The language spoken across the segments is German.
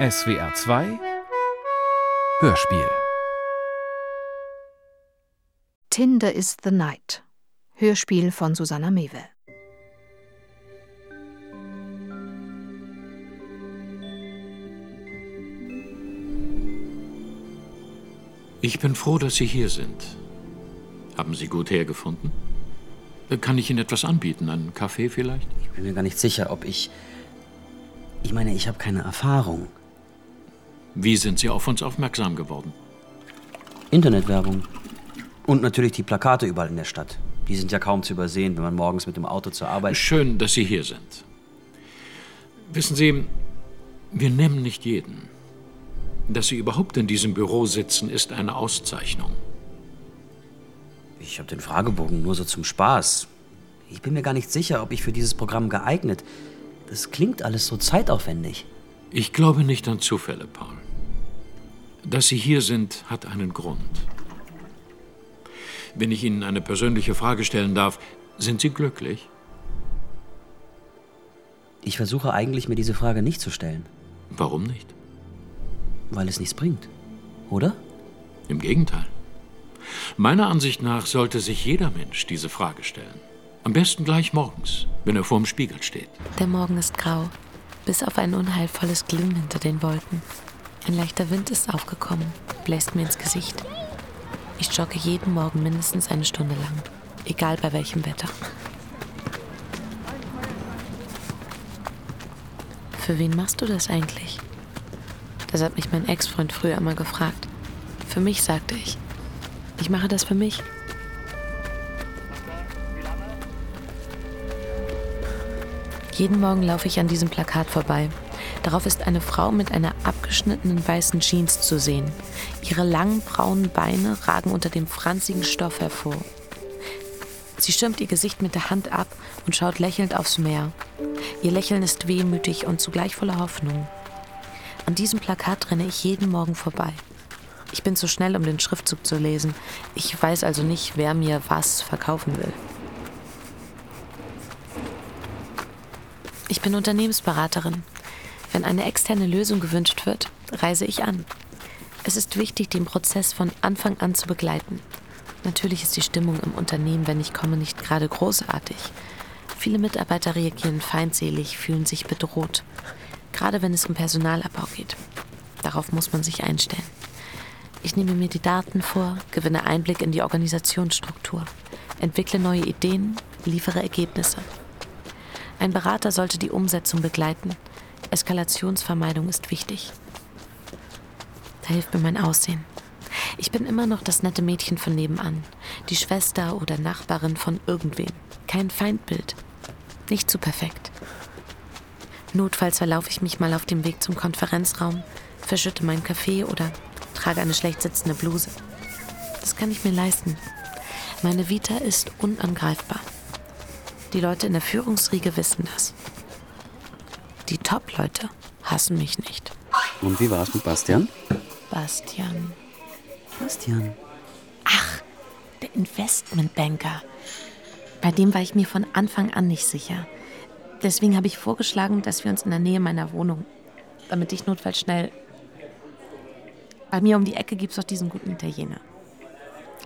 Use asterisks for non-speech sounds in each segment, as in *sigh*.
SWR 2 Hörspiel Tinder is the Night. Hörspiel von Susanna Mewe. Ich bin froh, dass Sie hier sind. Haben Sie gut hergefunden? Kann ich Ihnen etwas anbieten? Einen Kaffee vielleicht? Ich bin mir gar nicht sicher, ob ich. Ich meine, ich habe keine Erfahrung. Wie sind Sie auf uns aufmerksam geworden? Internetwerbung. Und natürlich die Plakate überall in der Stadt. Die sind ja kaum zu übersehen, wenn man morgens mit dem Auto zur Arbeit. Schön, dass Sie hier sind. Wissen Sie, wir nehmen nicht jeden. Dass Sie überhaupt in diesem Büro sitzen, ist eine Auszeichnung. Ich habe den Fragebogen nur so zum Spaß. Ich bin mir gar nicht sicher, ob ich für dieses Programm geeignet. Das klingt alles so zeitaufwendig. Ich glaube nicht an Zufälle, Paul. Dass Sie hier sind, hat einen Grund. Wenn ich Ihnen eine persönliche Frage stellen darf, sind Sie glücklich? Ich versuche eigentlich, mir diese Frage nicht zu stellen. Warum nicht? Weil es nichts bringt. Oder? Im Gegenteil. Meiner Ansicht nach sollte sich jeder Mensch diese Frage stellen. Am besten gleich morgens, wenn er vorm Spiegel steht. Der Morgen ist grau, bis auf ein unheilvolles Glimmen hinter den Wolken. Ein leichter Wind ist aufgekommen, bläst mir ins Gesicht. Ich jogge jeden Morgen mindestens eine Stunde lang, egal bei welchem Wetter. Für wen machst du das eigentlich? Das hat mich mein Ex-Freund früher immer gefragt. Für mich, sagte ich. Ich mache das für mich. Jeden Morgen laufe ich an diesem Plakat vorbei. Darauf ist eine Frau mit einer abgeschnittenen weißen Jeans zu sehen. Ihre langen braunen Beine ragen unter dem franzigen Stoff hervor. Sie schirmt ihr Gesicht mit der Hand ab und schaut lächelnd aufs Meer. Ihr Lächeln ist wehmütig und zugleich voller Hoffnung. An diesem Plakat renne ich jeden Morgen vorbei. Ich bin zu schnell, um den Schriftzug zu lesen. Ich weiß also nicht, wer mir was verkaufen will. Ich bin Unternehmensberaterin. Wenn eine externe Lösung gewünscht wird, reise ich an. Es ist wichtig, den Prozess von Anfang an zu begleiten. Natürlich ist die Stimmung im Unternehmen, wenn ich komme, nicht gerade großartig. Viele Mitarbeiter reagieren feindselig, fühlen sich bedroht. Gerade wenn es um Personalabbau geht. Darauf muss man sich einstellen. Ich nehme mir die Daten vor, gewinne Einblick in die Organisationsstruktur, entwickle neue Ideen, liefere Ergebnisse. Ein Berater sollte die Umsetzung begleiten. Eskalationsvermeidung ist wichtig. Da hilft mir mein Aussehen. Ich bin immer noch das nette Mädchen von nebenan, die Schwester oder Nachbarin von irgendwem. Kein Feindbild. Nicht zu perfekt. Notfalls verlaufe ich mich mal auf dem Weg zum Konferenzraum, verschütte meinen Kaffee oder trage eine schlecht sitzende Bluse. Das kann ich mir leisten. Meine Vita ist unangreifbar. Die Leute in der Führungsriege wissen das. Die Top-Leute hassen mich nicht. Und wie war es mit Bastian? Bastian. Bastian. Ach, der Investmentbanker. Bei dem war ich mir von Anfang an nicht sicher. Deswegen habe ich vorgeschlagen, dass wir uns in der Nähe meiner Wohnung, damit ich notfalls schnell. Bei mir um die Ecke gibt es doch diesen guten Italiener.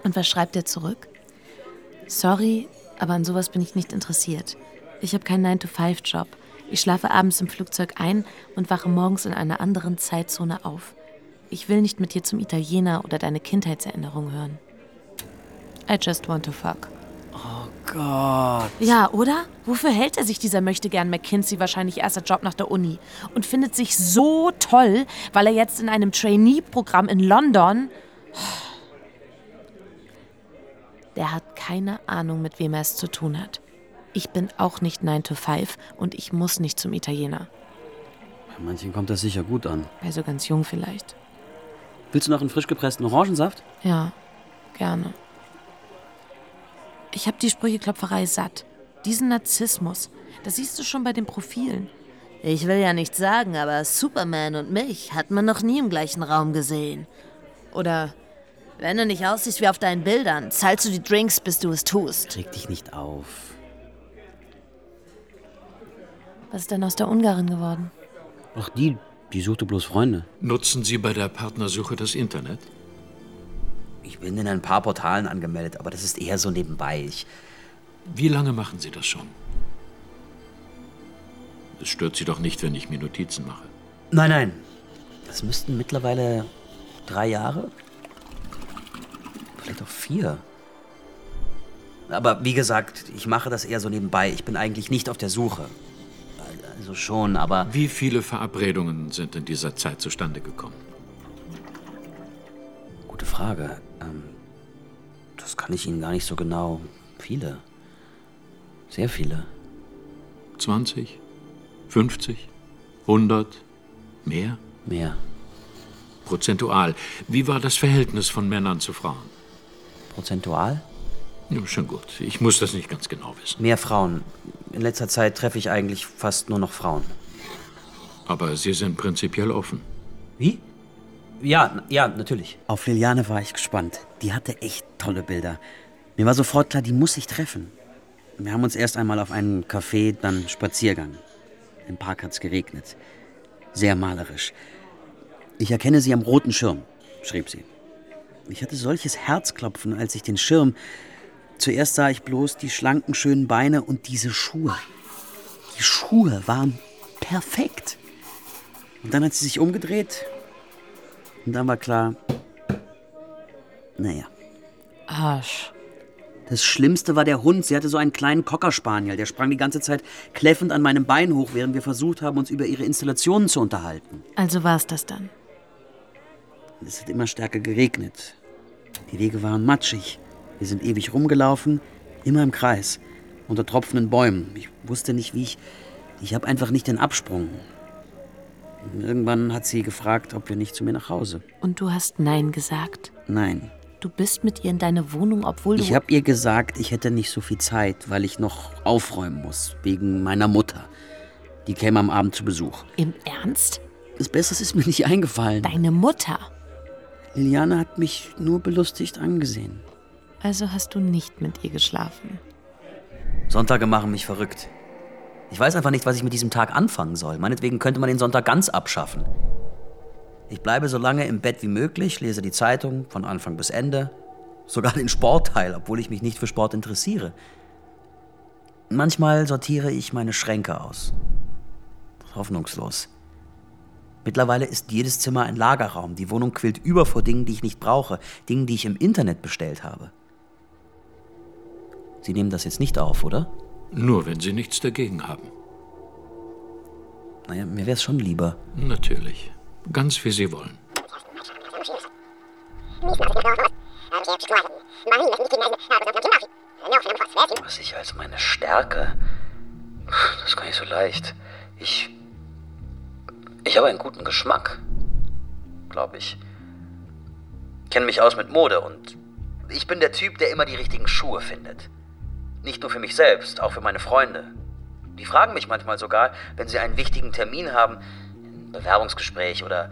Und was schreibt er zurück? Sorry, aber an sowas bin ich nicht interessiert. Ich habe keinen 9-to-5-Job. Ich schlafe abends im Flugzeug ein und wache morgens in einer anderen Zeitzone auf. Ich will nicht mit dir zum Italiener oder deine Kindheitserinnerung hören. I just want to fuck. Oh Gott. Ja, oder? Wofür hält er sich dieser Möchtegern McKinsey wahrscheinlich erster Job nach der Uni und findet sich so toll, weil er jetzt in einem Trainee-Programm in London. *sighs* Der hat keine Ahnung, mit wem er es zu tun hat. Ich bin auch nicht 9 to 5 und ich muss nicht zum Italiener. Bei manchen kommt das sicher gut an. Also ganz jung vielleicht. Willst du noch einen frisch gepressten Orangensaft? Ja, gerne. Ich habe die Sprücheklopferei satt. Diesen Narzissmus, das siehst du schon bei den Profilen. Ich will ja nichts sagen, aber Superman und mich hat man noch nie im gleichen Raum gesehen. Oder wenn du nicht aussiehst wie auf deinen Bildern, zahlst du die Drinks, bis du es tust. Reg dich nicht auf. Was ist denn aus der Ungarin geworden? Ach, die, Die suchte bloß Freunde. Nutzen Sie bei der Partnersuche das Internet? Ich bin in ein paar Portalen angemeldet, aber das ist eher so nebenbei. Ich, Wie lange machen Sie das schon? Es stört Sie doch nicht, wenn ich mir Notizen mache. nein, nein. Das müssten mittlerweile drei Jahre? Vielleicht auch vier. Aber wie gesagt, ich mache das eher so nebenbei. Ich bin eigentlich nicht auf der Suche. Also schon, aber Wie viele Verabredungen sind in dieser Zeit zustande gekommen? gute Frage. Ähm, das kann ich Ihnen gar nicht so genau. Viele. Sehr viele. 20? 50? 100? Mehr? Mehr. Prozentual. Wie war das Verhältnis von Männern zu Frauen? Prozentual? Ja, schon gut. Ich muss das nicht ganz genau wissen. Mehr Frauen. In letzter Zeit treffe ich eigentlich fast nur noch Frauen. Aber Sie sind prinzipiell offen. Wie? Ja, ja, natürlich. Auf Liliane war ich gespannt. Die hatte echt tolle Bilder. Mir war sofort klar, die muss ich treffen. Wir haben uns erst einmal auf einen Café, dann Spaziergang. Im Park hat's geregnet. Sehr malerisch. Ich erkenne sie am roten Schirm, schrieb sie. Ich hatte solches Herzklopfen, als ich den Schirm. Zuerst sah ich bloß die schlanken, schönen Beine und diese Schuhe. Die Schuhe waren perfekt. Und dann hat sie sich umgedreht. Und dann war klar, naja. Arsch. Das Schlimmste war der Hund. Sie hatte so einen kleinen Cockerspaniel. Der sprang die ganze Zeit kläffend an meinem Bein hoch, während wir versucht haben, uns über ihre Installationen zu unterhalten. Also war's das dann. Es hat immer stärker geregnet. Die Wege waren matschig. Wir sind ewig rumgelaufen, immer im Kreis, unter tropfenden Bäumen. Ich wusste nicht, wie ich. Ich habe einfach nicht den Absprung. Irgendwann hat sie gefragt, ob wir nicht zu mir nach Hause. Und du hast Nein gesagt. Nein. Du bist mit ihr in deine Wohnung, obwohl du. Ich habe ihr gesagt, ich hätte nicht so viel Zeit, weil ich noch aufräumen muss, wegen meiner Mutter. Die käme am Abend zu Besuch. Im Ernst? Das Bessere ist mir nicht eingefallen. Deine Mutter. Liliane hat mich nur belustigt angesehen. Also hast du nicht mit ihr geschlafen. Sonntage machen mich verrückt. Ich weiß einfach nicht, was ich mit diesem Tag anfangen soll. Meinetwegen könnte man den Sonntag ganz abschaffen. Ich bleibe so lange im Bett wie möglich, lese die Zeitung von Anfang bis Ende, sogar den Sportteil, obwohl ich mich nicht für Sport interessiere. Manchmal sortiere ich meine Schränke aus. Hoffnungslos. Mittlerweile ist jedes Zimmer ein Lagerraum. Die Wohnung quillt über vor Dingen, die ich nicht brauche, Dingen, die ich im Internet bestellt habe. Sie nehmen das jetzt nicht auf, oder? Nur wenn Sie nichts dagegen haben. Naja, mir wäre es schon lieber. Natürlich. Ganz wie Sie wollen. Was ich als meine Stärke. Das ist gar nicht so leicht. Ich. Ich habe einen guten Geschmack. Glaube ich. Kenne mich aus mit Mode und ich bin der Typ, der immer die richtigen Schuhe findet. Nicht nur für mich selbst, auch für meine Freunde. Die fragen mich manchmal sogar, wenn sie einen wichtigen Termin haben, ein Bewerbungsgespräch oder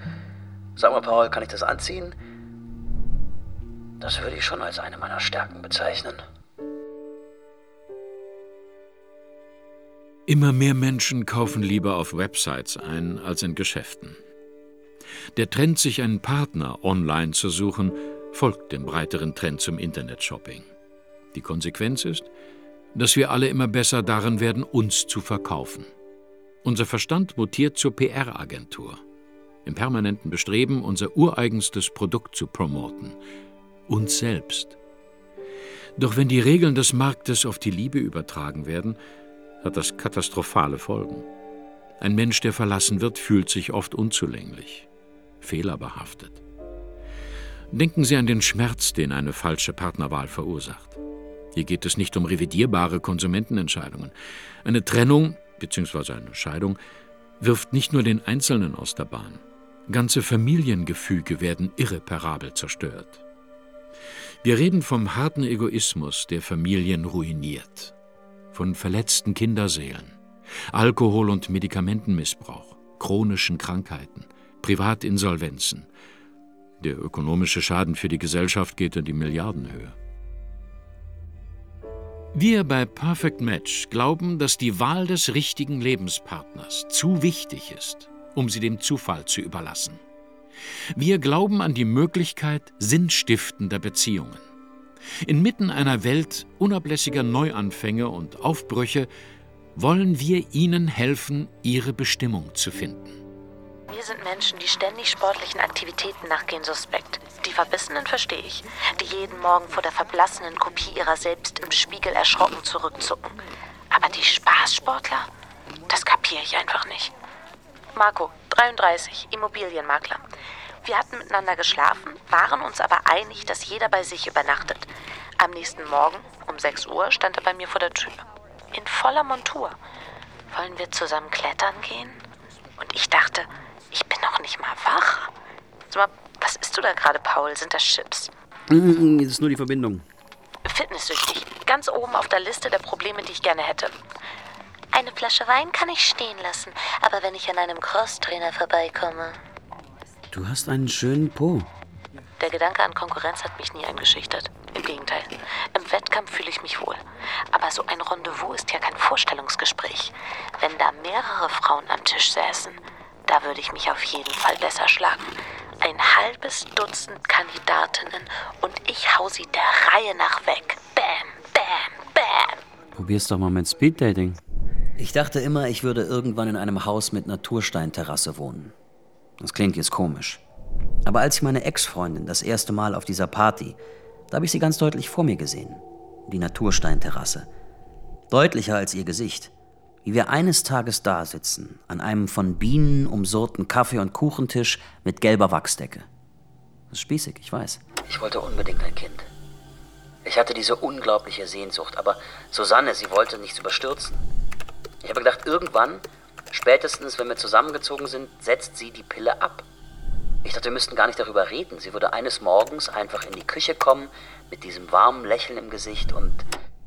Sag mal, Paul, kann ich das anziehen? Das würde ich schon als eine meiner Stärken bezeichnen. Immer mehr Menschen kaufen lieber auf Websites ein als in Geschäften. Der Trend, sich einen Partner online zu suchen, folgt dem breiteren Trend zum Internetshopping. Die Konsequenz ist, dass wir alle immer besser darin werden, uns zu verkaufen. Unser Verstand mutiert zur PR-Agentur. Im permanenten Bestreben, unser ureigenstes Produkt zu promoten. Uns selbst. Doch wenn die Regeln des Marktes auf die Liebe übertragen werden, hat das katastrophale Folgen. Ein Mensch, der verlassen wird, fühlt sich oft unzulänglich, fehlerbehaftet. Denken Sie an den Schmerz, den eine falsche Partnerwahl verursacht. Hier geht es nicht um revidierbare Konsumentenentscheidungen. Eine Trennung bzw. eine Scheidung wirft nicht nur den Einzelnen aus der Bahn. Ganze Familiengefüge werden irreparabel zerstört. Wir reden vom harten Egoismus, der Familien ruiniert von verletzten Kinderseelen, Alkohol- und Medikamentenmissbrauch, chronischen Krankheiten, Privatinsolvenzen. Der ökonomische Schaden für die Gesellschaft geht in die Milliardenhöhe. Wir bei Perfect Match glauben, dass die Wahl des richtigen Lebenspartners zu wichtig ist, um sie dem Zufall zu überlassen. Wir glauben an die Möglichkeit sinnstiftender Beziehungen. Inmitten einer Welt unablässiger Neuanfänge und Aufbrüche wollen wir ihnen helfen, ihre Bestimmung zu finden. Mir sind Menschen, die ständig sportlichen Aktivitäten nachgehen, suspekt. Die Verbissenen verstehe ich, die jeden Morgen vor der verblassenen Kopie ihrer selbst im Spiegel erschrocken zurückzucken. Aber die Spaßsportler? Das kapiere ich einfach nicht. Marco, 33, Immobilienmakler. Wir hatten miteinander geschlafen, waren uns aber einig, dass jeder bei sich übernachtet. Am nächsten Morgen um 6 Uhr stand er bei mir vor der Tür. In voller Montur. Wollen wir zusammen klettern gehen? Und ich dachte, ich bin noch nicht mal wach. Sag mal, was isst du da gerade, Paul? Sind das Chips? Mm, das ist nur die Verbindung. Fitnesssüchtig. Ganz oben auf der Liste der Probleme, die ich gerne hätte. Eine Flasche Wein kann ich stehen lassen, aber wenn ich an einem Crosstrainer vorbeikomme. Du hast einen schönen Po. Der Gedanke an Konkurrenz hat mich nie eingeschüchtert. Im Gegenteil. Im Wettkampf fühle ich mich wohl. Aber so ein Rendezvous ist ja kein Vorstellungsgespräch. Wenn da mehrere Frauen am Tisch säßen, da würde ich mich auf jeden Fall besser schlagen. Ein halbes Dutzend Kandidatinnen und ich hau sie der Reihe nach weg. Bam, bam, bam. Probier's doch mal mit Speeddating. Ich dachte immer, ich würde irgendwann in einem Haus mit Natursteinterrasse wohnen. Das klingt jetzt komisch. Aber als ich meine Ex-Freundin das erste Mal auf dieser Party, da habe ich sie ganz deutlich vor mir gesehen. Die Natursteinterrasse. Deutlicher als ihr Gesicht. Wie wir eines Tages da sitzen, an einem von Bienen umsurrten Kaffee- und Kuchentisch mit gelber Wachsdecke. Das ist spießig, ich weiß. Ich wollte unbedingt ein Kind. Ich hatte diese unglaubliche Sehnsucht, aber Susanne, sie wollte nichts überstürzen. Ich habe gedacht, irgendwann, spätestens wenn wir zusammengezogen sind, setzt sie die Pille ab. Ich dachte, wir müssten gar nicht darüber reden. Sie würde eines Morgens einfach in die Küche kommen, mit diesem warmen Lächeln im Gesicht und.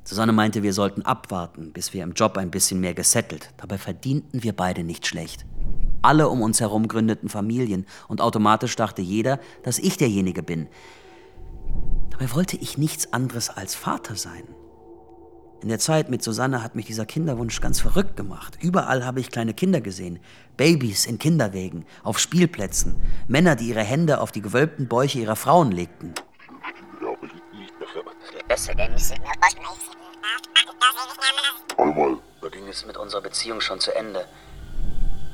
Susanne meinte, wir sollten abwarten, bis wir im Job ein bisschen mehr gesettelt. Dabei verdienten wir beide nicht schlecht. Alle um uns herum gründeten Familien und automatisch dachte jeder, dass ich derjenige bin. Dabei wollte ich nichts anderes als Vater sein. In der Zeit mit Susanne hat mich dieser Kinderwunsch ganz verrückt gemacht. Überall habe ich kleine Kinder gesehen. Babys in Kinderwägen, auf Spielplätzen, Männer, die ihre Hände auf die gewölbten Bäuche ihrer Frauen legten. Da ging es mit unserer Beziehung schon zu Ende.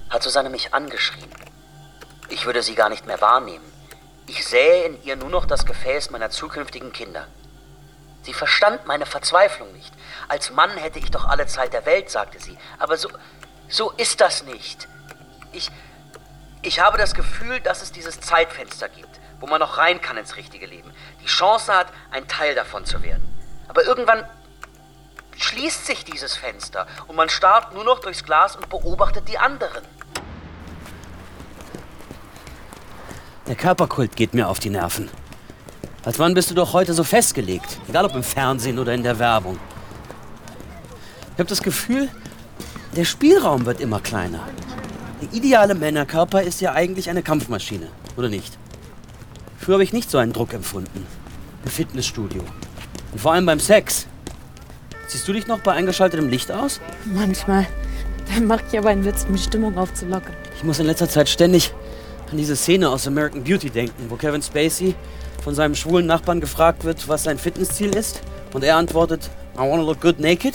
Hat Susanne mich angeschrien. Ich würde sie gar nicht mehr wahrnehmen. Ich sähe in ihr nur noch das Gefäß meiner zukünftigen Kinder. Sie verstand meine Verzweiflung nicht. Als Mann hätte ich doch alle Zeit der Welt, sagte sie. Aber so, so ist das nicht. Ich, ich habe das Gefühl, dass es dieses Zeitfenster gibt, wo man noch rein kann ins richtige Leben. Die Chance hat, ein Teil davon zu werden. Aber irgendwann schließt sich dieses Fenster und man starrt nur noch durchs Glas und beobachtet die anderen. Der Körperkult geht mir auf die Nerven. Als wann bist du doch heute so festgelegt? Egal ob im Fernsehen oder in der Werbung. Ich habe das Gefühl, der Spielraum wird immer kleiner. Der ideale Männerkörper ist ja eigentlich eine Kampfmaschine, oder nicht? Früher habe ich nicht so einen Druck empfunden. Im Fitnessstudio. Und vor allem beim Sex. Siehst du dich noch bei eingeschaltetem Licht aus? Manchmal. Dann mache ich aber einen Witz, um die Stimmung aufzulockern. Ich muss in letzter Zeit ständig an diese Szene aus American Beauty denken, wo Kevin Spacey von seinem schwulen Nachbarn gefragt wird, was sein Fitnessziel ist. Und er antwortet, I wanna look good naked.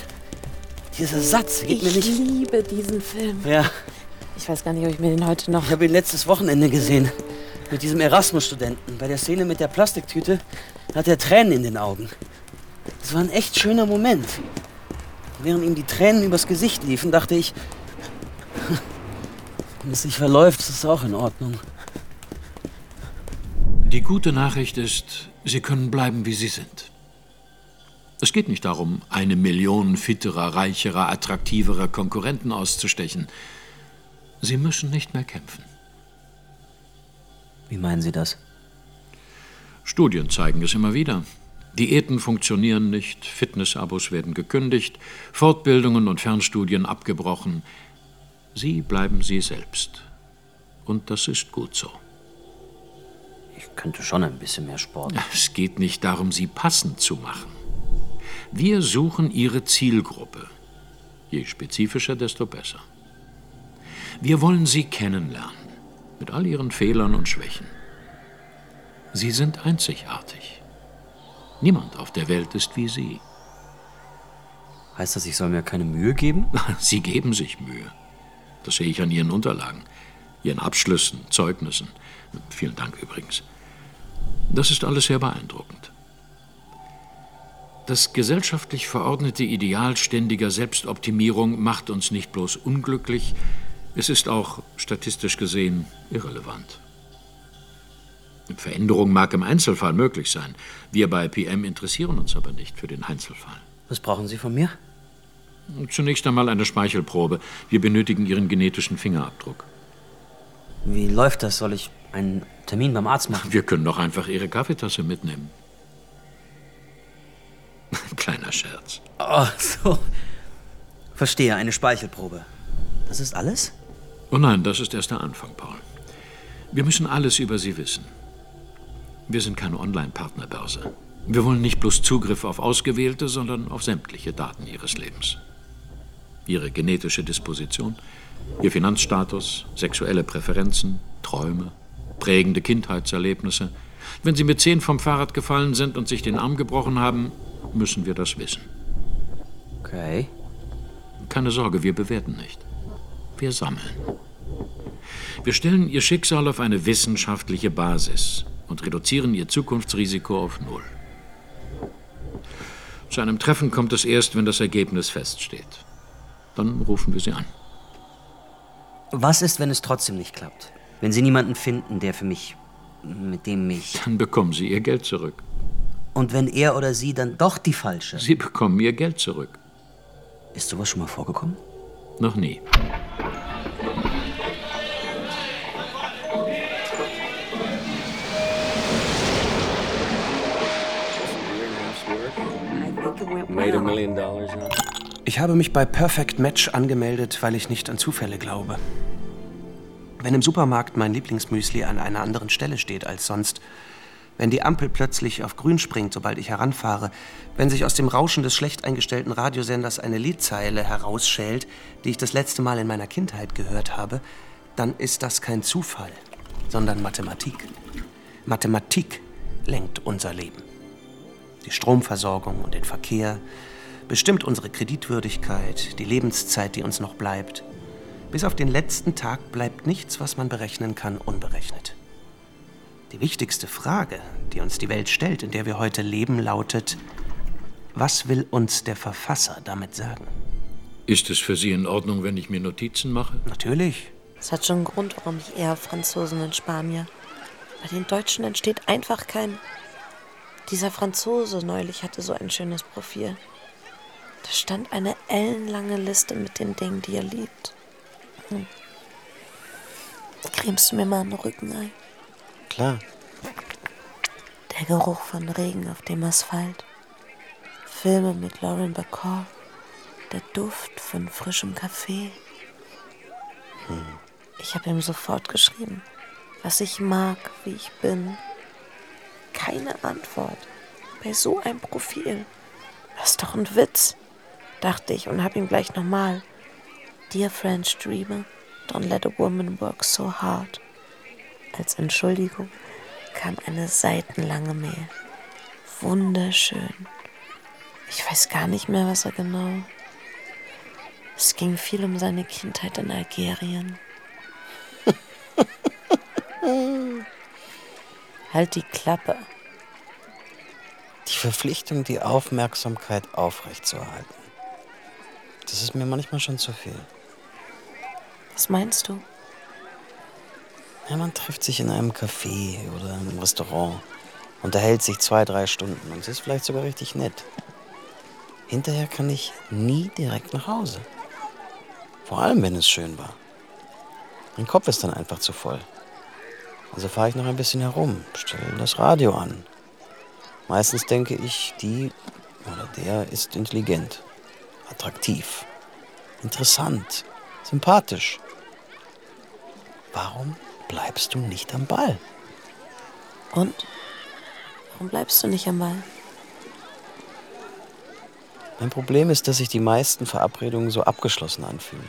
Dieser Satz geht ich mir nicht. Ich liebe diesen Film. Ja, Ich weiß gar nicht, ob ich mir den heute noch. ich habe ihn letztes Wochenende gesehen. Mit diesem Erasmus-Studenten. Bei der Szene mit der Plastiktüte hat er Tränen in den Augen. Das war ein echt schöner Moment. Während ihm die Tränen übers Gesicht liefen, dachte ich, *laughs* wenn es sich verläuft, ist es auch in Ordnung. Die gute Nachricht ist, Sie können bleiben, wie Sie sind. Es geht nicht darum, eine Million fitterer, reicherer, attraktiverer Konkurrenten auszustechen. Sie müssen nicht mehr kämpfen. Wie meinen Sie das? Studien zeigen es immer wieder. Diäten funktionieren nicht, Fitnessabos werden gekündigt, Fortbildungen und Fernstudien abgebrochen. Sie bleiben Sie selbst. Und das ist gut so. Ich könnte schon ein bisschen mehr Sport. Es geht nicht darum, Sie passend zu machen. Wir suchen Ihre Zielgruppe. Je spezifischer, desto besser. Wir wollen Sie kennenlernen, mit all Ihren Fehlern und Schwächen. Sie sind einzigartig. Niemand auf der Welt ist wie Sie. Heißt das, ich soll mir keine Mühe geben? *laughs* Sie geben sich Mühe. Das sehe ich an Ihren Unterlagen, Ihren Abschlüssen, Zeugnissen. Vielen Dank übrigens. Das ist alles sehr beeindruckend. Das gesellschaftlich verordnete Ideal ständiger Selbstoptimierung macht uns nicht bloß unglücklich, es ist auch statistisch gesehen irrelevant. Veränderung mag im Einzelfall möglich sein. Wir bei PM interessieren uns aber nicht für den Einzelfall. Was brauchen Sie von mir? Zunächst einmal eine Speichelprobe. Wir benötigen Ihren genetischen Fingerabdruck. Wie läuft das? Soll ich einen Termin beim Arzt machen? Wir können doch einfach Ihre Kaffeetasse mitnehmen. *laughs* Kleiner Scherz. Ach so. Verstehe, eine Speichelprobe. Das ist alles? Oh nein, das ist erst der Anfang, Paul. Wir müssen alles über Sie wissen. Wir sind keine Online-Partnerbörse. Wir wollen nicht bloß Zugriff auf ausgewählte, sondern auf sämtliche Daten Ihres Lebens. Ihre genetische Disposition, Ihr Finanzstatus, sexuelle Präferenzen, Träume, prägende Kindheitserlebnisse. Wenn Sie mit zehn vom Fahrrad gefallen sind und sich den Arm gebrochen haben, müssen wir das wissen. Okay. Keine Sorge, wir bewerten nicht. Wir sammeln. Wir stellen Ihr Schicksal auf eine wissenschaftliche Basis und reduzieren Ihr Zukunftsrisiko auf Null. Zu einem Treffen kommt es erst, wenn das Ergebnis feststeht. Dann rufen wir Sie an. Was ist, wenn es trotzdem nicht klappt? Wenn Sie niemanden finden, der für mich, mit dem mich. Dann bekommen Sie Ihr Geld zurück. Und wenn er oder sie dann doch die falsche? Sie bekommen Ihr Geld zurück. Ist sowas schon mal vorgekommen? Noch nie. Ich habe mich bei Perfect Match angemeldet, weil ich nicht an Zufälle glaube. Wenn im Supermarkt mein Lieblingsmüsli an einer anderen Stelle steht als sonst, wenn die Ampel plötzlich auf grün springt, sobald ich heranfahre, wenn sich aus dem Rauschen des schlecht eingestellten Radiosenders eine Liedzeile herausschält, die ich das letzte Mal in meiner Kindheit gehört habe, dann ist das kein Zufall, sondern Mathematik. Mathematik lenkt unser Leben. Die Stromversorgung und den Verkehr, bestimmt unsere Kreditwürdigkeit, die Lebenszeit, die uns noch bleibt. Bis auf den letzten Tag bleibt nichts, was man berechnen kann, unberechnet. Die wichtigste Frage, die uns die Welt stellt, in der wir heute leben, lautet, was will uns der Verfasser damit sagen? Ist es für Sie in Ordnung, wenn ich mir Notizen mache? Natürlich. Es hat schon einen Grund, warum ich eher Franzosen und Spanier. Bei den Deutschen entsteht einfach kein. Dieser Franzose neulich hatte so ein schönes Profil. Da stand eine ellenlange Liste mit den Dingen, die er liebt. Hm. Cremst du mir mal einen Rücken ein? Klar. Der Geruch von Regen auf dem Asphalt. Filme mit Lauren Bacall. Der Duft von frischem Kaffee. Hm. Ich habe ihm sofort geschrieben, was ich mag, wie ich bin. Keine Antwort. Bei so einem Profil. Das ist doch ein Witz, dachte ich und habe ihm gleich nochmal. Dear French Dreamer, don't let a woman work so hard. Als Entschuldigung kam eine seitenlange Mail. Wunderschön. Ich weiß gar nicht mehr, was er genau. Es ging viel um seine Kindheit in Algerien. *laughs* halt die Klappe. Die Verpflichtung, die Aufmerksamkeit aufrechtzuerhalten. Das ist mir manchmal schon zu viel. Was meinst du? Ja, man trifft sich in einem Café oder einem Restaurant, unterhält sich zwei, drei Stunden und ist vielleicht sogar richtig nett. Hinterher kann ich nie direkt nach Hause. Vor allem, wenn es schön war. Mein Kopf ist dann einfach zu voll. Also fahre ich noch ein bisschen herum, stelle das Radio an. Meistens denke ich, die oder der ist intelligent, attraktiv, interessant, sympathisch. Warum bleibst du nicht am Ball? Und? Warum bleibst du nicht am Ball? Mein Problem ist, dass sich die meisten Verabredungen so abgeschlossen anfühlen.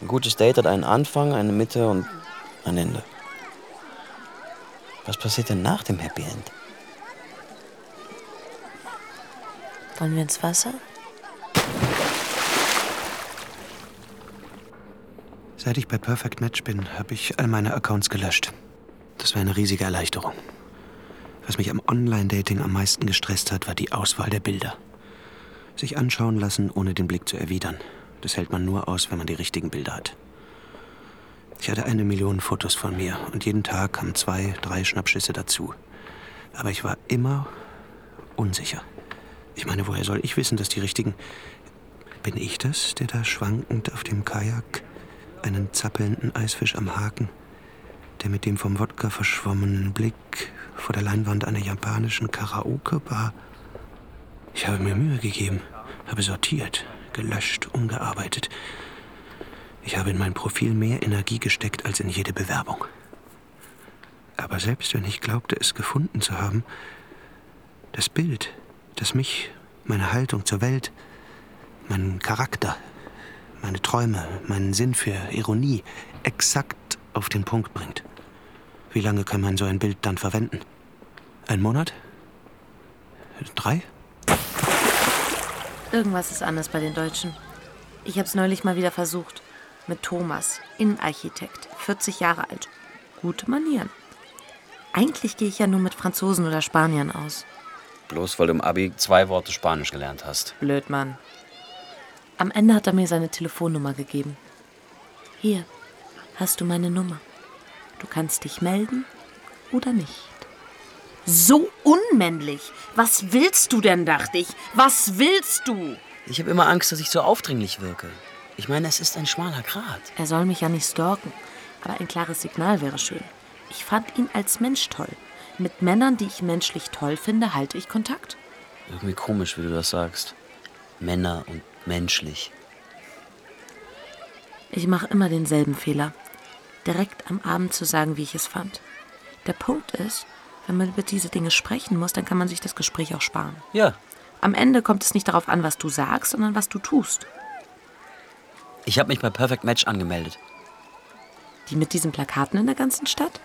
Ein gutes Date hat einen Anfang, eine Mitte und ein Ende. Was passiert denn nach dem Happy End? Wollen wir ins Wasser? Seit ich bei Perfect Match bin, habe ich all meine Accounts gelöscht. Das war eine riesige Erleichterung. Was mich am Online-Dating am meisten gestresst hat, war die Auswahl der Bilder. Sich anschauen lassen, ohne den Blick zu erwidern. Das hält man nur aus, wenn man die richtigen Bilder hat. Ich hatte eine Million Fotos von mir und jeden Tag kamen zwei, drei Schnappschüsse dazu. Aber ich war immer unsicher. Ich meine, woher soll ich wissen, dass die richtigen. Bin ich das, der da schwankend auf dem Kajak einen zappelnden Eisfisch am Haken, der mit dem vom Wodka verschwommenen Blick vor der Leinwand einer japanischen Karaoke-Bar? Ich habe mir Mühe gegeben, habe sortiert, gelöscht, umgearbeitet. Ich habe in mein Profil mehr Energie gesteckt als in jede Bewerbung. Aber selbst wenn ich glaubte, es gefunden zu haben, das Bild, das mich, meine Haltung zur Welt, meinen Charakter, meine Träume, meinen Sinn für Ironie exakt auf den Punkt bringt. Wie lange kann man so ein Bild dann verwenden? Ein Monat? Drei? Irgendwas ist anders bei den Deutschen. Ich habe es neulich mal wieder versucht. Mit Thomas, Innenarchitekt, 40 Jahre alt. Gute Manieren. Eigentlich gehe ich ja nur mit Franzosen oder Spaniern aus. Bloß weil du im Abi zwei Worte Spanisch gelernt hast. Blöd, Mann. Am Ende hat er mir seine Telefonnummer gegeben. Hier hast du meine Nummer. Du kannst dich melden oder nicht. So unmännlich. Was willst du denn, dachte ich. Was willst du? Ich habe immer Angst, dass ich so aufdringlich wirke. Ich meine, es ist ein schmaler Grat. Er soll mich ja nicht stalken, aber ein klares Signal wäre schön. Ich fand ihn als Mensch toll. Mit Männern, die ich menschlich toll finde, halte ich Kontakt. Irgendwie komisch, wie du das sagst. Männer und menschlich. Ich mache immer denselben Fehler. Direkt am Abend zu sagen, wie ich es fand. Der Punkt ist, wenn man über diese Dinge sprechen muss, dann kann man sich das Gespräch auch sparen. Ja. Am Ende kommt es nicht darauf an, was du sagst, sondern was du tust. Ich habe mich bei Perfect Match angemeldet. Die mit diesen Plakaten in der ganzen Stadt?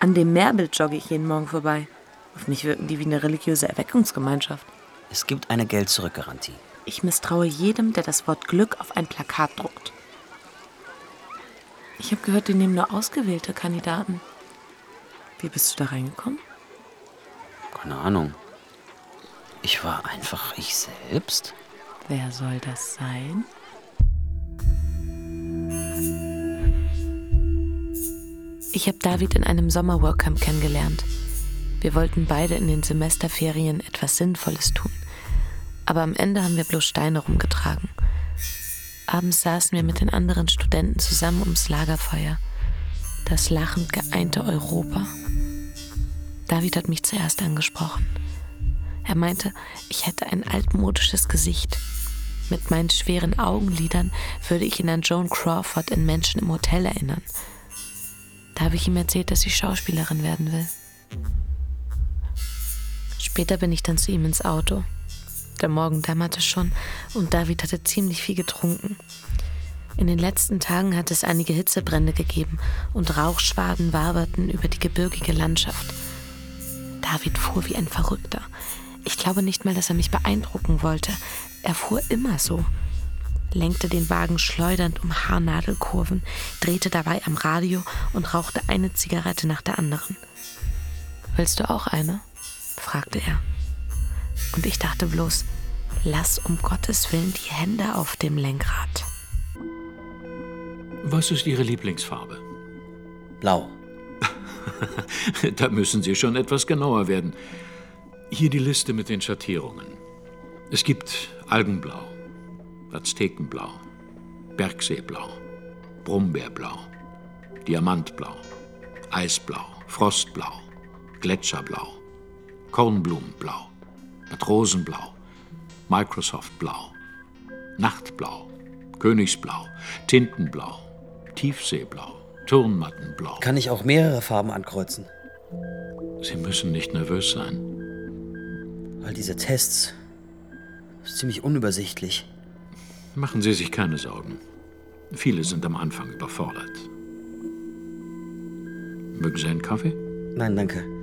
An dem Meerbild jogge ich jeden Morgen vorbei. Auf mich wirken die wie eine religiöse Erweckungsgemeinschaft. Es gibt eine Geld-Zurück-Garantie. Ich misstraue jedem, der das Wort Glück auf ein Plakat druckt. Ich habe gehört, die nehmen nur ausgewählte Kandidaten. Wie bist du da reingekommen? Keine Ahnung. Ich war einfach ich selbst. Wer soll das sein? Ich habe David in einem Sommerworkcamp kennengelernt. Wir wollten beide in den Semesterferien etwas Sinnvolles tun. Aber am Ende haben wir bloß Steine rumgetragen. Abends saßen wir mit den anderen Studenten zusammen ums Lagerfeuer. Das lachend geeinte Europa. David hat mich zuerst angesprochen. Er meinte, ich hätte ein altmodisches Gesicht. Mit meinen schweren Augenlidern würde ich ihn an Joan Crawford in Menschen im Hotel erinnern. Da habe ich ihm erzählt, dass ich Schauspielerin werden will. Später bin ich dann zu ihm ins Auto. Der Morgen dämmerte schon und David hatte ziemlich viel getrunken. In den letzten Tagen hat es einige Hitzebrände gegeben und Rauchschwaden waberten über die gebirgige Landschaft. David fuhr wie ein Verrückter. Ich glaube nicht mal, dass er mich beeindrucken wollte. Er fuhr immer so. Lenkte den Wagen schleudernd um Haarnadelkurven, drehte dabei am Radio und rauchte eine Zigarette nach der anderen. Willst du auch eine? fragte er. Und ich dachte bloß, lass um Gottes Willen die Hände auf dem Lenkrad. Was ist Ihre Lieblingsfarbe? Blau. *laughs* da müssen Sie schon etwas genauer werden. Hier die Liste mit den Schattierungen. Es gibt Algenblau, Aztekenblau, Bergseeblau, Brombeerblau, Diamantblau, Eisblau, Frostblau, Gletscherblau, Kornblumenblau, Matrosenblau, Microsoftblau, Nachtblau, Königsblau, Tintenblau, Tiefseeblau, Turnmattenblau. Kann ich auch mehrere Farben ankreuzen? Sie müssen nicht nervös sein. Weil diese Tests ist ziemlich unübersichtlich. Machen Sie sich keine Sorgen. Viele sind am Anfang überfordert. Mögen Sie einen Kaffee? Nein, danke.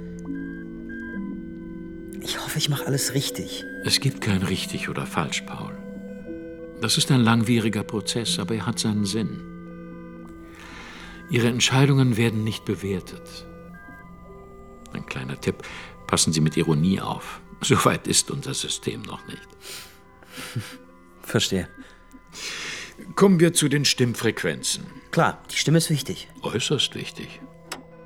Ich hoffe, ich mache alles richtig. Es gibt kein richtig oder falsch, Paul. Das ist ein langwieriger Prozess, aber er hat seinen Sinn. Ihre Entscheidungen werden nicht bewertet. Ein kleiner Tipp, passen Sie mit Ironie auf. So weit ist unser System noch nicht. *laughs* Verstehe. Kommen wir zu den Stimmfrequenzen. Klar, die Stimme ist wichtig. Äußerst wichtig.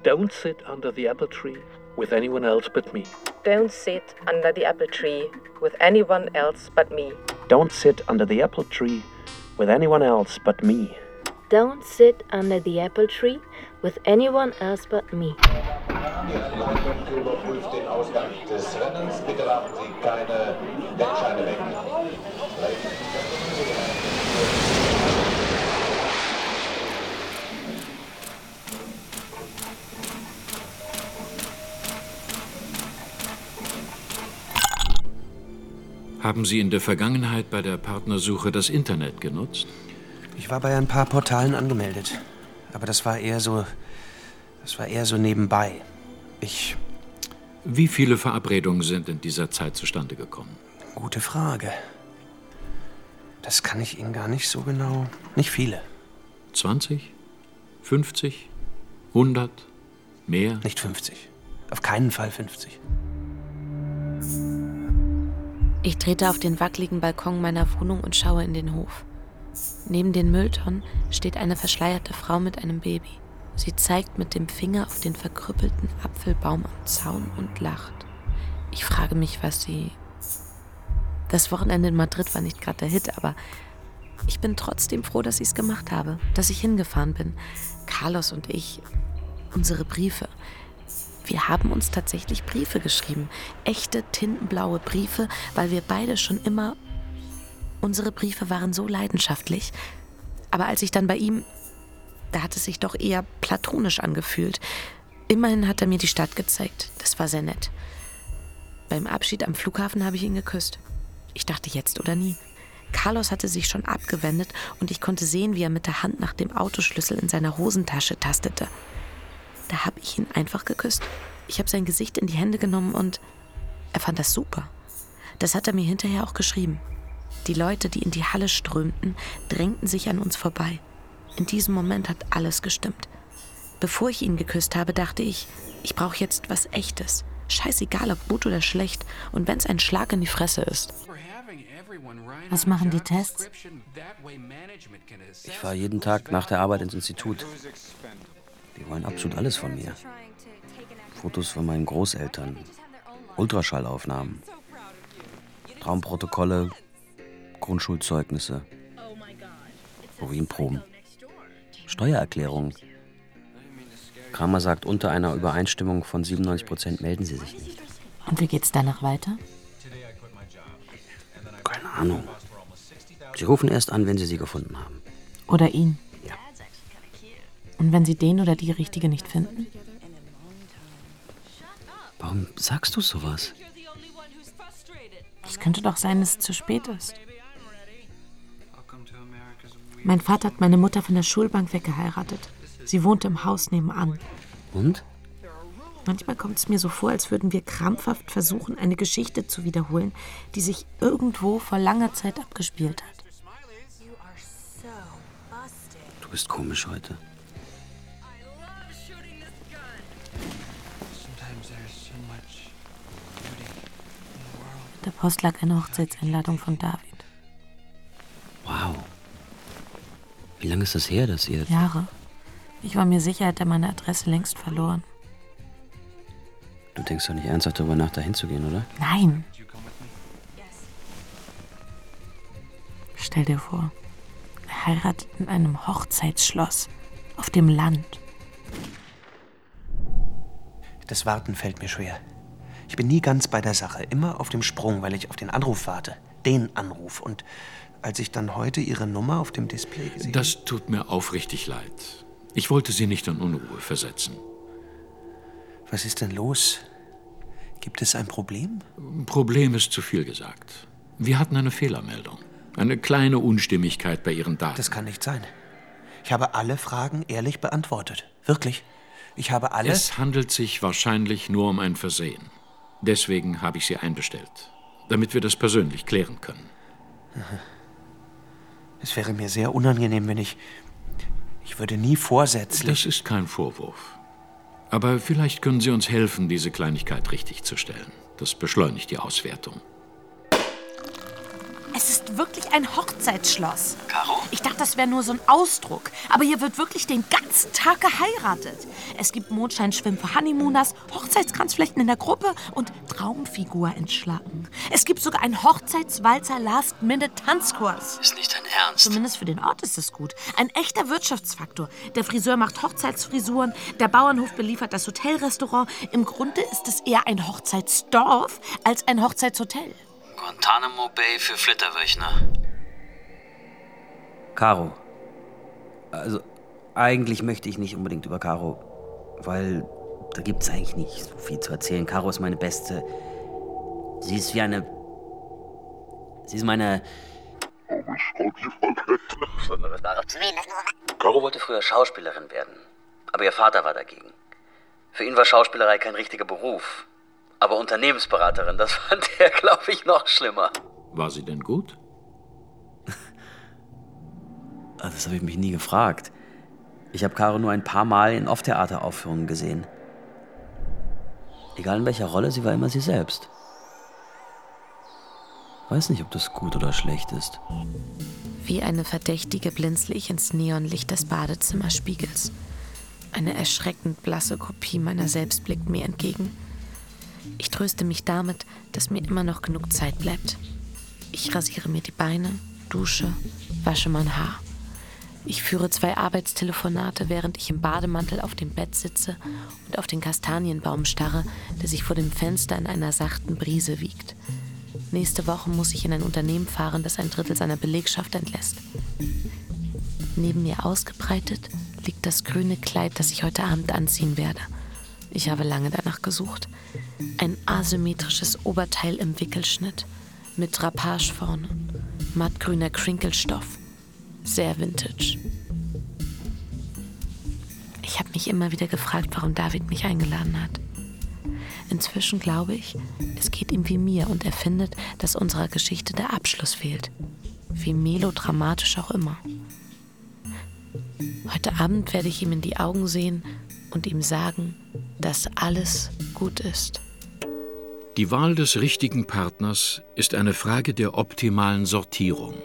Don't sit under the apple tree with anyone else but me. Don't sit under the apple tree with anyone else but me. Don't sit under the apple tree with anyone else but me. Don't sit under the apple tree with anyone else but me. Überprüft den Ausgang des Rennens. Bitte warten Sie keine Deckscheine weg. Haben Sie in der Vergangenheit bei der Partnersuche das Internet genutzt? Ich war bei ein paar Portalen angemeldet. Aber das war eher so. Das war eher so nebenbei. Ich. Wie viele Verabredungen sind in dieser Zeit zustande gekommen? Gute Frage. Das kann ich Ihnen gar nicht so genau. Nicht viele. 20? 50? 100? Mehr? Nicht 50. Auf keinen Fall 50. Ich trete auf den wackeligen Balkon meiner Wohnung und schaue in den Hof. Neben den Mülltonnen steht eine verschleierte Frau mit einem Baby. Sie zeigt mit dem Finger auf den verkrüppelten Apfelbaum am Zaun und lacht. Ich frage mich, was sie. Das Wochenende in Madrid war nicht gerade der Hit, aber ich bin trotzdem froh, dass ich es gemacht habe, dass ich hingefahren bin. Carlos und ich, unsere Briefe. Wir haben uns tatsächlich Briefe geschrieben. Echte tintenblaue Briefe, weil wir beide schon immer. Unsere Briefe waren so leidenschaftlich. Aber als ich dann bei ihm. Da hat es sich doch eher platonisch angefühlt. Immerhin hat er mir die Stadt gezeigt. Das war sehr nett. Beim Abschied am Flughafen habe ich ihn geküsst. Ich dachte jetzt oder nie. Carlos hatte sich schon abgewendet und ich konnte sehen, wie er mit der Hand nach dem Autoschlüssel in seiner Hosentasche tastete. Da habe ich ihn einfach geküsst. Ich habe sein Gesicht in die Hände genommen und er fand das super. Das hat er mir hinterher auch geschrieben. Die Leute, die in die Halle strömten, drängten sich an uns vorbei. In diesem Moment hat alles gestimmt. Bevor ich ihn geküsst habe, dachte ich, ich brauche jetzt was Echtes. Scheißegal, ob gut oder schlecht. Und wenn es ein Schlag in die Fresse ist. Was machen die Tests? Ich fahre jeden Tag nach der Arbeit ins Institut. Die wollen absolut alles von mir. Fotos von meinen Großeltern, Ultraschallaufnahmen, Traumprotokolle, Grundschulzeugnisse, Urinproben, Steuererklärungen. Kramer sagt, unter einer Übereinstimmung von 97 Prozent melden sie sich nicht. Und wie geht's danach weiter? Keine Ahnung. Sie rufen erst an, wenn sie sie gefunden haben. Oder ihn? Und wenn sie den oder die Richtige nicht finden? Warum sagst du sowas? Es könnte doch sein, dass es zu spät ist. Mein Vater hat meine Mutter von der Schulbank weggeheiratet. Sie wohnte im Haus nebenan. Und? Manchmal kommt es mir so vor, als würden wir krampfhaft versuchen, eine Geschichte zu wiederholen, die sich irgendwo vor langer Zeit abgespielt hat. Du bist komisch heute. Der Post lag eine Hochzeitseinladung von David. Wow. Wie lange ist das her, dass ihr... Jahre. Ich war mir sicher, hätte er meine Adresse längst verloren. Du denkst doch nicht ernsthaft darüber nach, da hinzugehen, oder? Nein. Stell dir vor, er heiratet in einem Hochzeitsschloss auf dem Land. Das Warten fällt mir schwer. Ich bin nie ganz bei der Sache, immer auf dem Sprung, weil ich auf den Anruf warte. Den Anruf. Und als ich dann heute Ihre Nummer auf dem Display gesehen Das tut mir aufrichtig leid. Ich wollte Sie nicht in Unruhe versetzen. Was ist denn los? Gibt es ein Problem? Problem ist zu viel gesagt. Wir hatten eine Fehlermeldung. Eine kleine Unstimmigkeit bei Ihren Daten. Das kann nicht sein. Ich habe alle Fragen ehrlich beantwortet. Wirklich. Ich habe alle. Es handelt sich wahrscheinlich nur um ein Versehen. Deswegen habe ich Sie einbestellt, damit wir das persönlich klären können. Es wäre mir sehr unangenehm, wenn ich. Ich würde nie vorsätzlich. Das ist kein Vorwurf. Aber vielleicht können Sie uns helfen, diese Kleinigkeit richtigzustellen. Das beschleunigt die Auswertung. Es ist wirklich ein Hochzeitsschloss. Caro? Ich dachte, das wäre nur so ein Ausdruck. Aber hier wird wirklich den ganzen Tag geheiratet. Es gibt Mondscheinschwimmen für Honeymooners, Hochzeitskranzflechten in der Gruppe und Traumfigur entschlacken. Es gibt sogar einen Hochzeitswalzer Last-Minute-Tanzkurs. Ist nicht dein Ernst? Zumindest für den Ort ist es gut. Ein echter Wirtschaftsfaktor. Der Friseur macht Hochzeitsfrisuren, der Bauernhof beliefert das Hotelrestaurant. Im Grunde ist es eher ein Hochzeitsdorf als ein Hochzeitshotel. Guantanamo Bay für Flitterwöchner. Caro. Also, eigentlich möchte ich nicht unbedingt über Caro, weil da gibt es eigentlich nicht so viel zu erzählen. Caro ist meine Beste. Sie ist wie eine. Sie ist meine. Caro wollte früher Schauspielerin werden, aber ihr Vater war dagegen. Für ihn war Schauspielerei kein richtiger Beruf. Aber Unternehmensberaterin, das *laughs* fand er, glaube ich, noch schlimmer. War sie denn gut? Ah, das habe ich mich nie gefragt. Ich habe Caro nur ein paar Mal in Off-Theater-Aufführungen gesehen. Egal in welcher Rolle, sie war immer sie selbst. Weiß nicht, ob das gut oder schlecht ist. Wie eine Verdächtige blinzle ich ins Neonlicht des Badezimmerspiegels. Eine erschreckend blasse Kopie meiner selbst blickt mir entgegen. Ich tröste mich damit, dass mir immer noch genug Zeit bleibt. Ich rasiere mir die Beine, dusche, wasche mein Haar. Ich führe zwei Arbeitstelefonate, während ich im Bademantel auf dem Bett sitze und auf den Kastanienbaum starre, der sich vor dem Fenster in einer sachten Brise wiegt. Nächste Woche muss ich in ein Unternehmen fahren, das ein Drittel seiner Belegschaft entlässt. Neben mir ausgebreitet liegt das grüne Kleid, das ich heute Abend anziehen werde. Ich habe lange danach gesucht. Ein asymmetrisches Oberteil im Wickelschnitt, mit Drapage vorne, mattgrüner Crinkelstoff. Sehr vintage. Ich habe mich immer wieder gefragt, warum David mich eingeladen hat. Inzwischen glaube ich, es geht ihm wie mir und er findet, dass unserer Geschichte der Abschluss fehlt. Wie melodramatisch auch immer. Heute Abend werde ich ihm in die Augen sehen und ihm sagen, dass alles gut ist. Die Wahl des richtigen Partners ist eine Frage der optimalen Sortierung.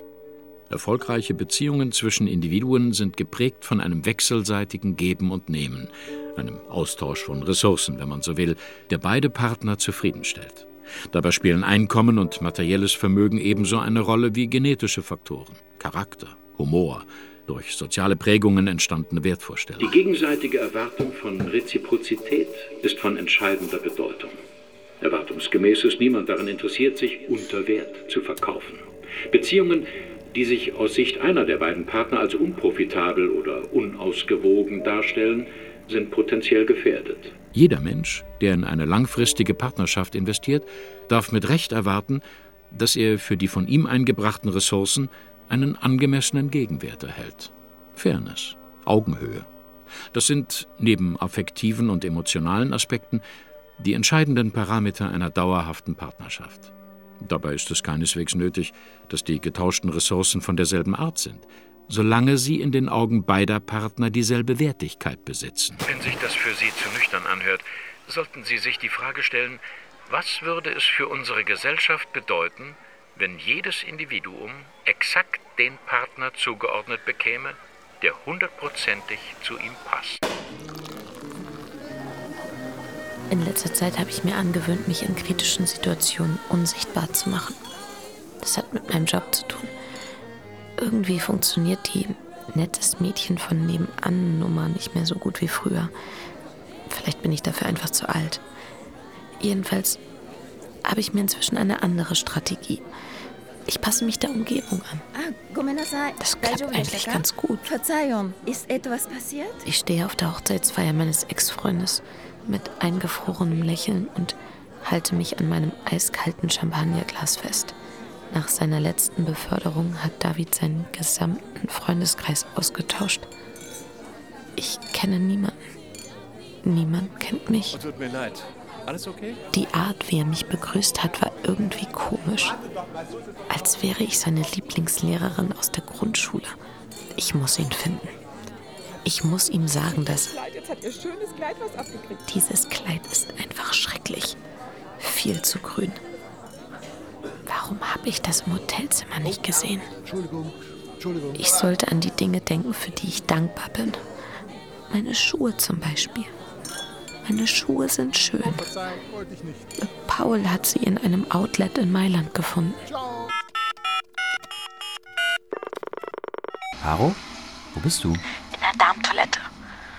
Erfolgreiche Beziehungen zwischen Individuen sind geprägt von einem wechselseitigen Geben und Nehmen, einem Austausch von Ressourcen, wenn man so will, der beide Partner zufriedenstellt. Dabei spielen Einkommen und materielles Vermögen ebenso eine Rolle wie genetische Faktoren, Charakter, Humor, durch soziale Prägungen entstandene Wertvorstellungen. Die gegenseitige Erwartung von Reziprozität ist von entscheidender Bedeutung. Erwartungsgemäß ist niemand daran interessiert, sich unter Wert zu verkaufen. Beziehungen, die sich aus Sicht einer der beiden Partner als unprofitabel oder unausgewogen darstellen, sind potenziell gefährdet. Jeder Mensch, der in eine langfristige Partnerschaft investiert, darf mit Recht erwarten, dass er für die von ihm eingebrachten Ressourcen einen angemessenen Gegenwert erhält. Fairness, Augenhöhe. Das sind neben affektiven und emotionalen Aspekten die entscheidenden Parameter einer dauerhaften Partnerschaft. Dabei ist es keineswegs nötig, dass die getauschten Ressourcen von derselben Art sind, solange sie in den Augen beider Partner dieselbe Wertigkeit besitzen. Wenn sich das für Sie zu nüchtern anhört, sollten Sie sich die Frage stellen, was würde es für unsere Gesellschaft bedeuten, wenn jedes Individuum exakt den Partner zugeordnet bekäme, der hundertprozentig zu ihm passt. In letzter Zeit habe ich mir angewöhnt, mich in kritischen Situationen unsichtbar zu machen. Das hat mit meinem Job zu tun. Irgendwie funktioniert die nettes Mädchen von nebenan Nummer nicht mehr so gut wie früher. Vielleicht bin ich dafür einfach zu alt. Jedenfalls habe ich mir inzwischen eine andere Strategie. Ich passe mich der Umgebung an. Ah, Das klappt eigentlich ganz gut. Verzeihung, ist etwas passiert? Ich stehe auf der Hochzeitsfeier meines Ex-Freundes mit eingefrorenem Lächeln und halte mich an meinem eiskalten Champagnerglas fest. Nach seiner letzten Beförderung hat David seinen gesamten Freundeskreis ausgetauscht. Ich kenne niemanden. Niemand kennt mich. Tut mir leid. Alles okay? Die Art, wie er mich begrüßt hat, war irgendwie komisch. Als wäre ich seine Lieblingslehrerin aus der Grundschule. Ich muss ihn finden. Ich muss ihm sagen, dass Jetzt hat ihr schönes Kleid was abgekriegt. dieses Kleid ist einfach schrecklich. Viel zu grün. Warum habe ich das im Hotelzimmer nicht gesehen? Entschuldigung, Entschuldigung. Ich sollte an die Dinge denken, für die ich dankbar bin. Meine Schuhe zum Beispiel. Meine Schuhe sind schön. Paul hat sie in einem Outlet in Mailand gefunden. Caro? Wo bist du? In der Darmtoilette.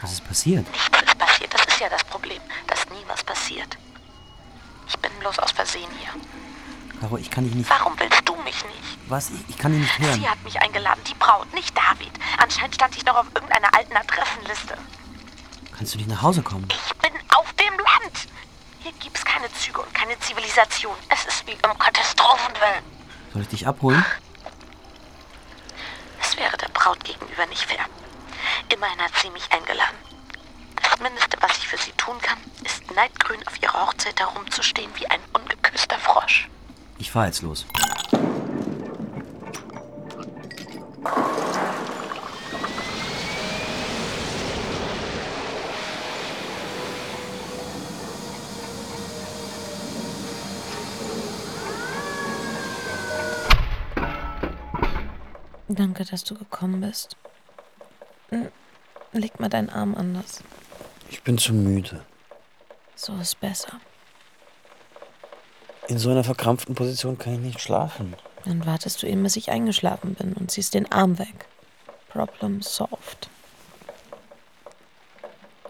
Was ist passiert? Nichts ist passiert, das ist ja das Problem, dass nie was passiert. Ich bin bloß aus Versehen hier. Caro, ich kann dich nicht. Warum willst du mich nicht? Was? Ich, ich kann dich nicht hören. Sie hat mich eingeladen, die Braut, nicht David. Anscheinend stand ich noch auf irgendeiner alten Adressenliste. Kannst du nicht nach Hause kommen? Ich bin auf dem Land. Hier gibt's keine Züge und keine Zivilisation. Es ist wie im Katastrophenwellen. Soll ich dich abholen? Es wäre der Braut gegenüber nicht fair. Immerhin hat sie mich eingeladen. Das Mindeste, was ich für sie tun kann, ist neidgrün auf ihrer Hochzeit herumzustehen wie ein ungeküsster Frosch. Ich fahr jetzt los. Danke, dass du gekommen bist. Hm, Leg mal deinen Arm anders. Ich bin zu müde. So ist besser. In so einer verkrampften Position kann ich nicht schlafen. Dann wartest du eben, bis ich eingeschlafen bin und ziehst den Arm weg. Problem solved.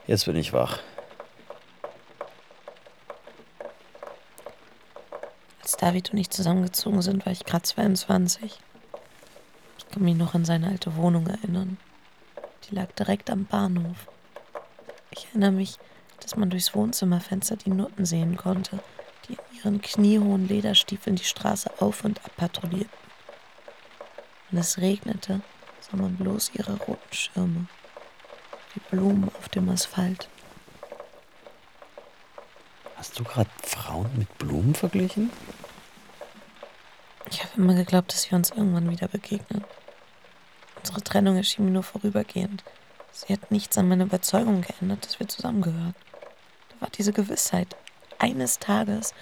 Jetzt bin ich wach. Als David und ich zusammengezogen sind, war ich gerade 22. Ich kann mich noch an seine alte Wohnung erinnern. Die lag direkt am Bahnhof. Ich erinnere mich, dass man durchs Wohnzimmerfenster die Nutten sehen konnte, die in ihren kniehohen Lederstiefeln die Straße auf und ab patrouillierten. Wenn es regnete, sah man bloß ihre roten Schirme, wie Blumen auf dem Asphalt. Hast du gerade Frauen mit Blumen verglichen? Ich habe immer geglaubt, dass wir uns irgendwann wieder begegnen. Unsere Trennung erschien mir nur vorübergehend. Sie hat nichts an meiner Überzeugung geändert, dass wir zusammengehören. Da war diese Gewissheit. Eines Tages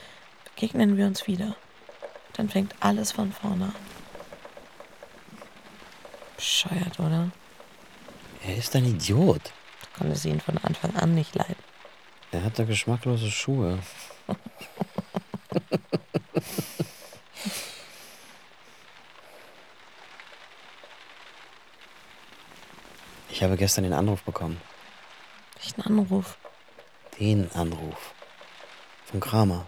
begegnen wir uns wieder. Dann fängt alles von vorne an. Bescheuert, oder? Er ist ein Idiot. Du konntest ihn von Anfang an nicht leiden. Er hat da geschmacklose Schuhe. *laughs* Ich habe gestern den Anruf bekommen. Welchen Anruf? Den Anruf. Von Kramer.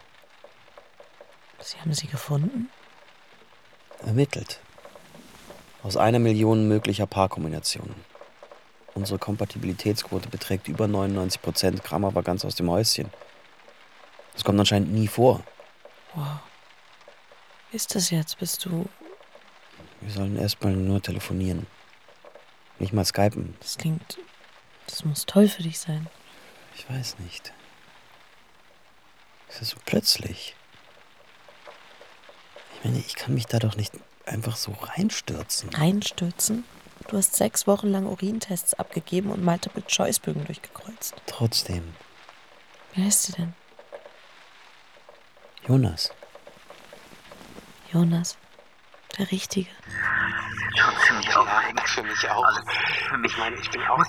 Sie haben sie gefunden? Ermittelt. Aus einer Million möglicher Paarkombinationen. Unsere Kompatibilitätsquote beträgt über 99 Prozent. Kramer war ganz aus dem Häuschen. Das kommt anscheinend nie vor. Wow. Wie ist das jetzt? Bist du. Wir sollen erstmal nur telefonieren. Nicht mal skypen. Das klingt. Das muss toll für dich sein. Ich weiß nicht. Es ist so plötzlich. Ich meine, ich kann mich da doch nicht einfach so reinstürzen. Reinstürzen? Du hast sechs Wochen lang Urintests abgegeben und Multiple-Choice-Bögen durchgekreuzt. Trotzdem. Wie heißt sie denn? Jonas. Jonas. Der Richtige. Schon ziemlich aufregend. Für mich auch. Ich meine, ich bin auch.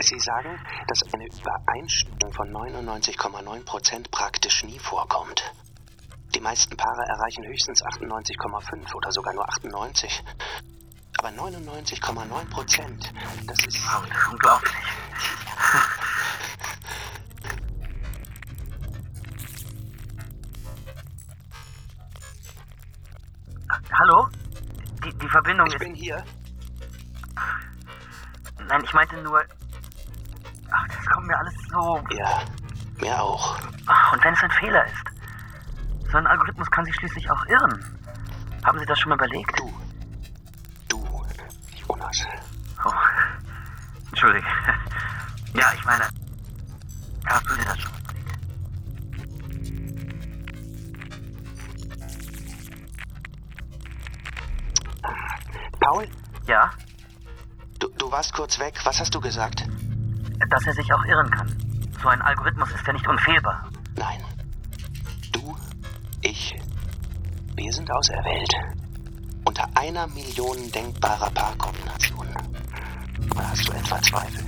Sie sagen, dass eine Übereinstimmung von 99,9 Prozent praktisch nie vorkommt. Die meisten Paare erreichen höchstens 98,5 oder sogar nur 98. Aber 99,9 Prozent, das ist. unglaublich. *laughs* Hallo? Die, die Verbindung Ich ist. bin hier. Nein, ich meinte nur. Ach, das kommt mir alles so. Ja, mir auch. Ach, und wenn es ein Fehler ist? So ein Algorithmus kann sich schließlich auch irren. Haben Sie das schon mal überlegt? Du. Du, Jonas. Oh, *laughs* entschuldige. *laughs* Ja, ich meine, hast du dir das schon Paul? Ja? Du, du warst kurz weg. Was hast du gesagt? Dass er sich auch irren kann. So ein Algorithmus ist ja nicht unfehlbar. Nein. Du, ich, wir sind auserwählt. Unter einer Million denkbarer Paarkombinationen. Oder hast du etwa Zweifel?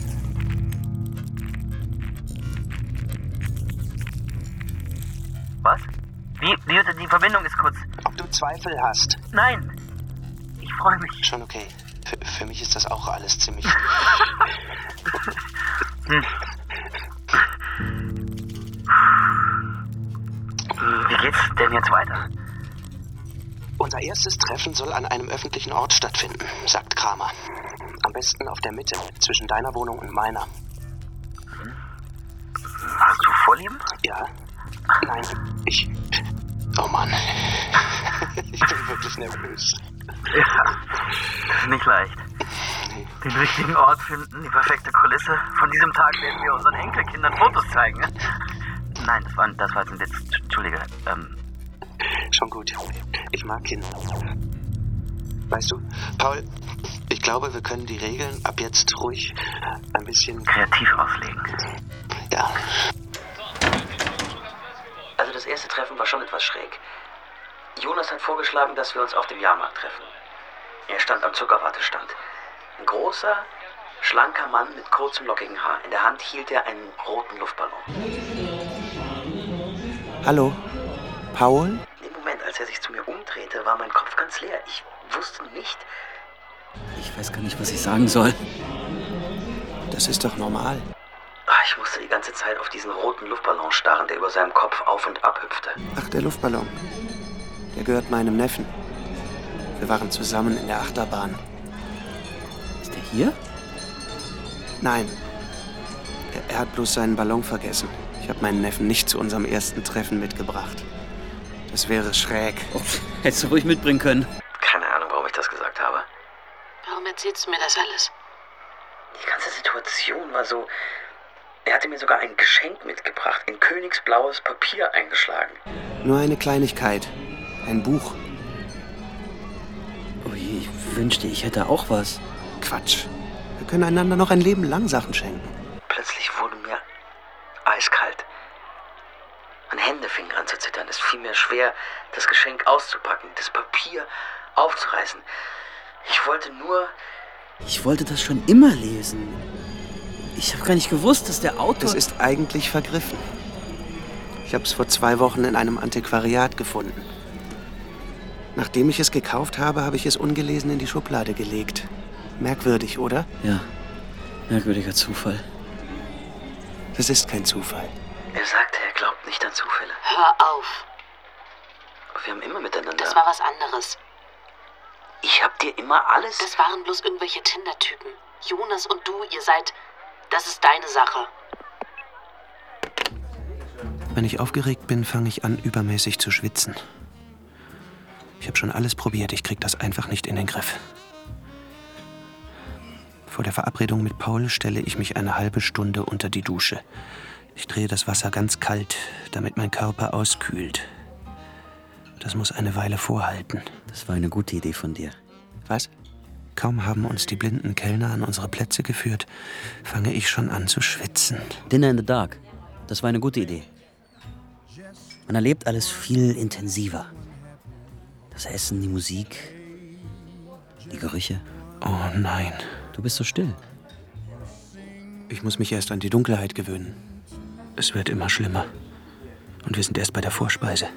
Was? Wie, wie, die Verbindung ist kurz. Ob du Zweifel hast? Nein. Ich freue mich. Schon okay. Für, für mich ist das auch alles ziemlich. *laughs* Wie geht's denn jetzt weiter? Unser erstes Treffen soll an einem öffentlichen Ort stattfinden, sagt Kramer. Am besten auf der Mitte, zwischen deiner Wohnung und meiner. Hast du Vorlieben? Ja. Nein, ich. Oh Mann. *laughs* ich bin wirklich nervös. Ja, das ist nicht leicht. Den richtigen Ort finden, die perfekte Kulisse. Von diesem Tag werden wir unseren Enkelkindern Fotos zeigen. Nein, das war, das war jetzt ein Witz. Entschuldige. Ähm. Schon gut. Ich mag Kinder. Weißt du, Paul, ich glaube, wir können die Regeln ab jetzt ruhig ein bisschen kreativ auslegen. Ja. Also das erste Treffen war schon etwas schräg. Jonas hat vorgeschlagen, dass wir uns auf dem Jahrmarkt treffen. Er stand am Zuckerwartestand. Ein großer, schlanker Mann mit kurzem, lockigen Haar. In der Hand hielt er einen roten Luftballon. Hallo? Paul? Im Moment, als er sich zu mir umdrehte, war mein Kopf ganz leer. Ich wusste nicht. Ich weiß gar nicht, was ich sagen soll. Das ist doch normal. Ich musste die ganze Zeit auf diesen roten Luftballon starren, der über seinem Kopf auf und ab hüpfte. Ach, der Luftballon. Der gehört meinem Neffen. Wir waren zusammen in der Achterbahn. Ist der hier? Nein. Er, er hat bloß seinen Ballon vergessen. Ich habe meinen Neffen nicht zu unserem ersten Treffen mitgebracht. Das wäre schräg. Oh, *laughs* hättest du ruhig mitbringen können. Keine Ahnung, warum ich das gesagt habe. Warum erzählst du mir das alles? Die ganze Situation war so. Er hatte mir sogar ein Geschenk mitgebracht, in königsblaues Papier eingeschlagen. Nur eine Kleinigkeit. Ein Buch. Oh je, ich wünschte, ich hätte auch was. Quatsch. Wir können einander noch ein Leben lang Sachen schenken. Plötzlich wurde mir eiskalt. Meine Hände fingen an zu zittern. Es fiel mir schwer, das Geschenk auszupacken, das Papier aufzureißen. Ich wollte nur. Ich wollte das schon immer lesen. Ich habe gar nicht gewusst, dass der Autor. Es ist eigentlich vergriffen. Ich habe es vor zwei Wochen in einem Antiquariat gefunden. Nachdem ich es gekauft habe, habe ich es ungelesen in die Schublade gelegt. Merkwürdig, oder? Ja, merkwürdiger Zufall. Das ist kein Zufall. Er sagte, er glaubt nicht an Zufälle. Hör auf. Wir haben immer miteinander. Das war was anderes. Ich hab dir immer alles. Das waren bloß irgendwelche Tinder-Typen. Jonas und du, ihr seid. Das ist deine Sache. Wenn ich aufgeregt bin, fange ich an, übermäßig zu schwitzen. Ich habe schon alles probiert, ich krieg das einfach nicht in den Griff. Vor der Verabredung mit Paul stelle ich mich eine halbe Stunde unter die Dusche. Ich drehe das Wasser ganz kalt, damit mein Körper auskühlt. Das muss eine Weile vorhalten. Das war eine gute Idee von dir. Was? Kaum haben uns die blinden Kellner an unsere Plätze geführt, fange ich schon an zu schwitzen. Dinner in the Dark. Das war eine gute Idee. Man erlebt alles viel intensiver. Das Essen, die Musik, die Gerüche. Oh nein. Du bist so still. Ich muss mich erst an die Dunkelheit gewöhnen. Es wird immer schlimmer. Und wir sind erst bei der Vorspeise.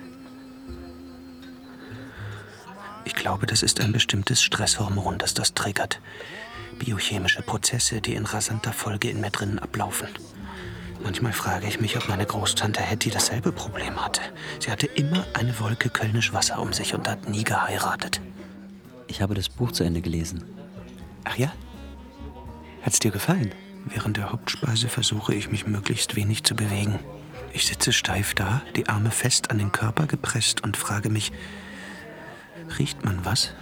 Ich glaube, das ist ein bestimmtes Stresshormon, das das triggert. Biochemische Prozesse, die in rasanter Folge in mir drinnen ablaufen. Manchmal frage ich mich, ob meine Großtante Hetty dasselbe Problem hatte. Sie hatte immer eine Wolke Kölnisch Wasser um sich und hat nie geheiratet. Ich habe das Buch zu Ende gelesen. Ach ja? Hat's dir gefallen? Während der Hauptspeise versuche ich mich möglichst wenig zu bewegen. Ich sitze steif da, die Arme fest an den Körper gepresst und frage mich, Riecht man was?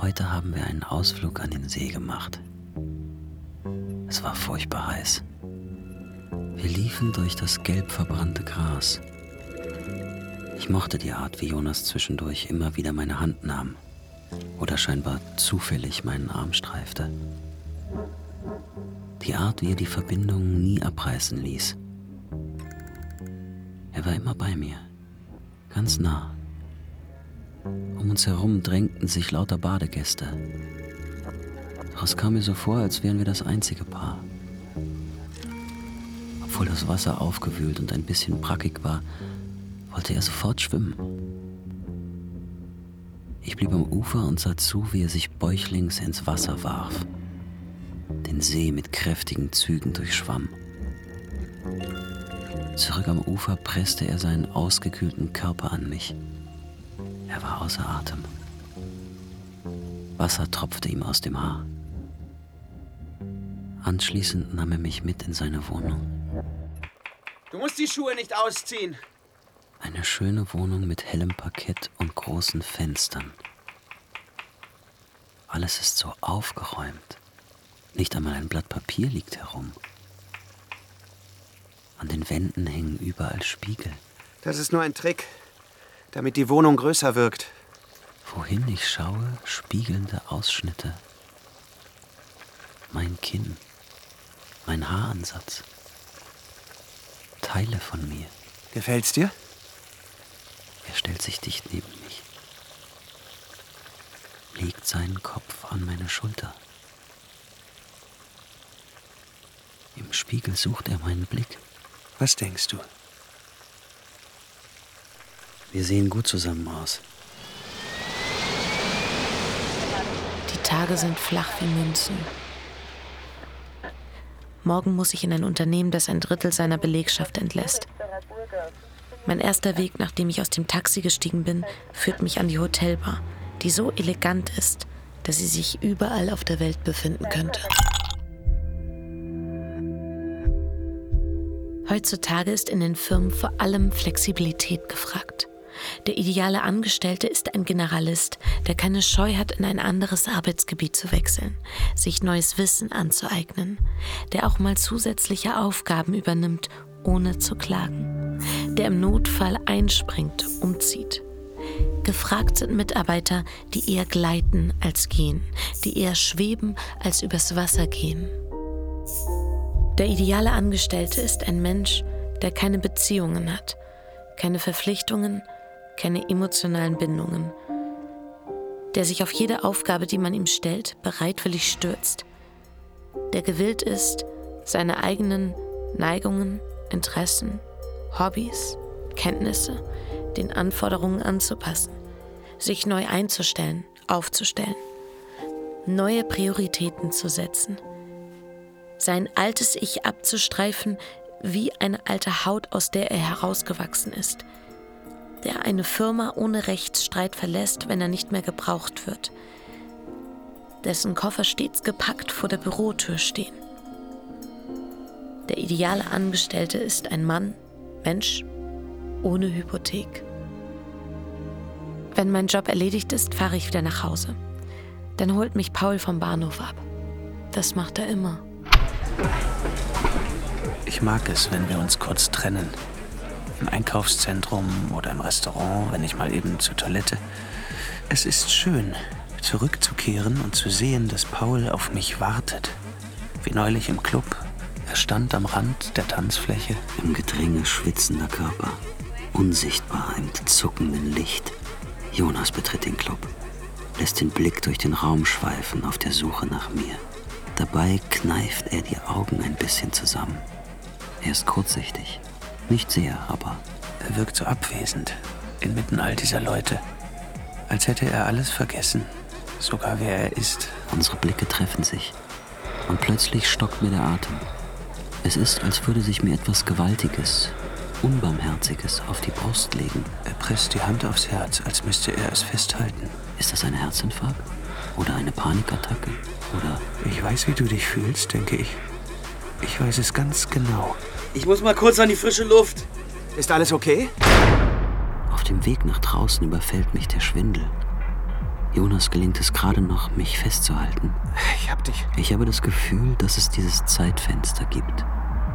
Heute haben wir einen Ausflug an den See gemacht. Es war furchtbar heiß. Wir liefen durch das gelb verbrannte Gras. Ich mochte die Art, wie Jonas zwischendurch immer wieder meine Hand nahm oder scheinbar zufällig meinen Arm streifte. Die Art, wie er die Verbindung nie abreißen ließ. Er war immer bei mir, ganz nah. Um uns herum drängten sich lauter Badegäste. Es kam mir so vor, als wären wir das einzige Paar. Obwohl das Wasser aufgewühlt und ein bisschen brackig war, wollte er sofort schwimmen. Ich blieb am Ufer und sah zu, wie er sich bäuchlings ins Wasser warf, den See mit kräftigen Zügen durchschwamm. Zurück am Ufer presste er seinen ausgekühlten Körper an mich. Er war außer Atem. Wasser tropfte ihm aus dem Haar. Anschließend nahm er mich mit in seine Wohnung. Du musst die Schuhe nicht ausziehen. Eine schöne Wohnung mit hellem Parkett und großen Fenstern. Alles ist so aufgeräumt. Nicht einmal ein Blatt Papier liegt herum. An den Wänden hängen überall Spiegel. Das ist nur ein Trick, damit die Wohnung größer wirkt. Wohin ich schaue, spiegelnde Ausschnitte. Mein Kinn, mein Haaransatz, Teile von mir. Gefällt's dir? Er stellt sich dicht neben mich, legt seinen Kopf an meine Schulter. Im Spiegel sucht er meinen Blick. Was denkst du? Wir sehen gut zusammen aus. Die Tage sind flach wie Münzen. Morgen muss ich in ein Unternehmen, das ein Drittel seiner Belegschaft entlässt. Mein erster Weg, nachdem ich aus dem Taxi gestiegen bin, führt mich an die Hotelbar, die so elegant ist, dass sie sich überall auf der Welt befinden könnte. Heutzutage ist in den Firmen vor allem Flexibilität gefragt. Der ideale Angestellte ist ein Generalist, der keine Scheu hat, in ein anderes Arbeitsgebiet zu wechseln, sich neues Wissen anzueignen, der auch mal zusätzliche Aufgaben übernimmt, ohne zu klagen, der im Notfall einspringt, umzieht. Gefragt sind Mitarbeiter, die eher gleiten als gehen, die eher schweben als übers Wasser gehen. Der ideale Angestellte ist ein Mensch, der keine Beziehungen hat, keine Verpflichtungen, keine emotionalen Bindungen, der sich auf jede Aufgabe, die man ihm stellt, bereitwillig stürzt, der gewillt ist, seine eigenen Neigungen, Interessen, Hobbys, Kenntnisse den Anforderungen anzupassen, sich neu einzustellen, aufzustellen, neue Prioritäten zu setzen, sein altes Ich abzustreifen wie eine alte Haut, aus der er herausgewachsen ist, der eine Firma ohne Rechtsstreit verlässt, wenn er nicht mehr gebraucht wird, dessen Koffer stets gepackt vor der Bürotür stehen. Der ideale Angestellte ist ein Mann, Mensch, ohne Hypothek. Wenn mein Job erledigt ist, fahre ich wieder nach Hause. Dann holt mich Paul vom Bahnhof ab. Das macht er immer. Ich mag es, wenn wir uns kurz trennen. Im Einkaufszentrum oder im Restaurant, wenn ich mal eben zur Toilette. Es ist schön, zurückzukehren und zu sehen, dass Paul auf mich wartet. Wie neulich im Club. Er stand am Rand der Tanzfläche. Im Gedränge schwitzender Körper, unsichtbar im zuckenden Licht. Jonas betritt den Club, lässt den Blick durch den Raum schweifen auf der Suche nach mir. Dabei kneift er die Augen ein bisschen zusammen. Er ist kurzsichtig. Nicht sehr, aber. Er wirkt so abwesend, inmitten all dieser Leute. Als hätte er alles vergessen. Sogar wer er ist. Unsere Blicke treffen sich. Und plötzlich stockt mir der Atem. Es ist, als würde sich mir etwas Gewaltiges, Unbarmherziges auf die Brust legen. Er presst die Hand aufs Herz, als müsste er es festhalten. Ist das ein Herzinfarkt? Oder eine Panikattacke? Oder. Ich weiß, wie du dich fühlst, denke ich. Ich weiß es ganz genau. Ich muss mal kurz an die frische Luft. Ist alles okay? Auf dem Weg nach draußen überfällt mich der Schwindel. Jonas gelingt es gerade noch, mich festzuhalten. Ich hab dich. Ich habe das Gefühl, dass es dieses Zeitfenster gibt,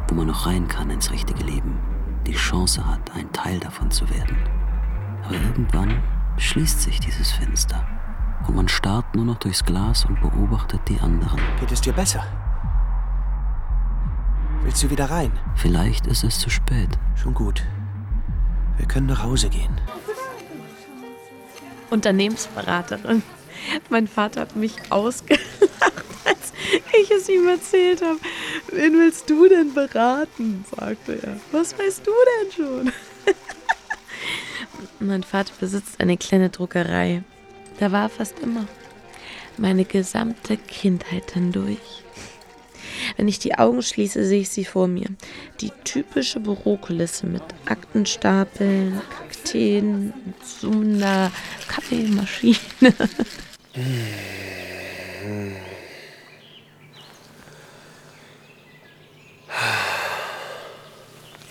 wo man noch rein kann ins richtige Leben, die Chance hat, ein Teil davon zu werden. Aber irgendwann schließt sich dieses Fenster und man starrt nur noch durchs Glas und beobachtet die anderen. Geht es dir besser? Willst du wieder rein? Vielleicht ist es zu spät. Schon gut. Wir können nach Hause gehen. Unternehmensberaterin. Mein Vater hat mich ausgelacht, *laughs* als ich es ihm erzählt habe. Wen willst du denn beraten? sagte er. Was weißt du denn schon? *laughs* mein Vater besitzt eine kleine Druckerei. Da war er fast immer. Meine gesamte Kindheit hindurch. Wenn ich die Augen schließe, sehe ich sie vor mir. Die typische Bürokulisse mit Aktenstapeln, Kakteen, summender Kaffeemaschine. *laughs*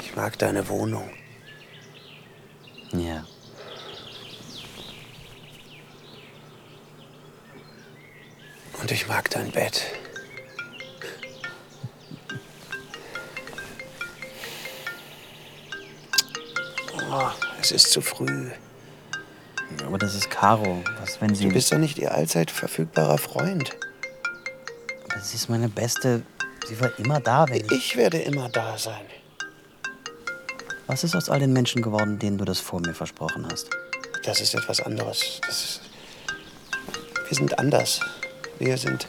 Ich mag deine Wohnung. Ja. Und ich mag dein Bett. Oh, es ist zu früh. Aber das ist Caro. Was, wenn sie. Du bist doch nicht ihr allzeit verfügbarer Freund. Aber sie ist meine Beste. Sie war immer da, wenn ich. Ich werde immer da sein. Was ist aus all den Menschen geworden, denen du das vor mir versprochen hast? Das ist etwas anderes. Das ist wir sind anders. Wir sind.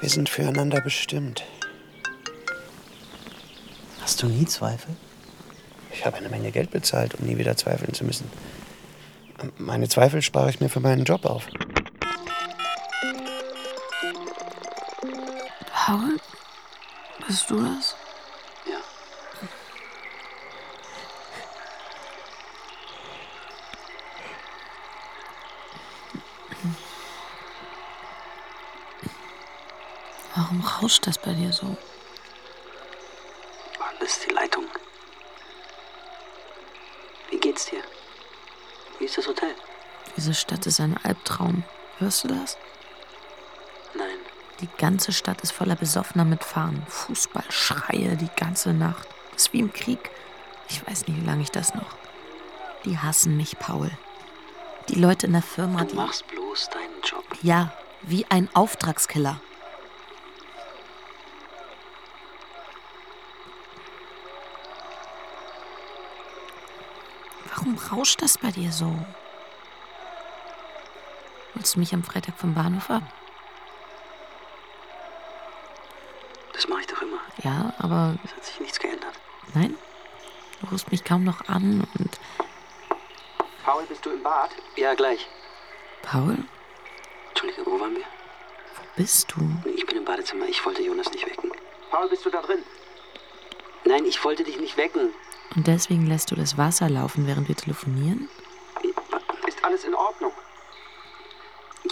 Wir sind füreinander bestimmt. Hast du nie Zweifel? Ich habe eine Menge Geld bezahlt, um nie wieder zweifeln zu müssen. Meine Zweifel spare ich mir für meinen Job auf. Paul? Bist du das? Ja. Warum rauscht das bei dir so? Ist das Hotel? Diese Stadt ist ein Albtraum. Hörst du das? Nein. Die ganze Stadt ist voller Besoffener mit Fahnen. Fußball, Schreie die ganze Nacht. Das ist wie im Krieg. Ich weiß nicht, wie lange ich das noch. Die hassen mich, Paul. Die Leute in der Firma, Du machst bloß deinen Job. Ja, wie ein Auftragskiller. Rauscht das bei dir so? Holst du mich am Freitag vom Bahnhof ab? Das mache ich doch immer. Ja, aber Es hat sich nichts geändert. nein. Du rufst mich kaum noch an und. Paul, bist du im Bad? Ja, gleich. Paul, Entschuldige, wo waren wir? wo bist du? Ich bin im Badezimmer. Ich wollte Jonas nicht wecken. Paul, bist du da drin? Nein, ich wollte dich nicht wecken. Und deswegen lässt du das Wasser laufen, während wir telefonieren? Ist alles in Ordnung?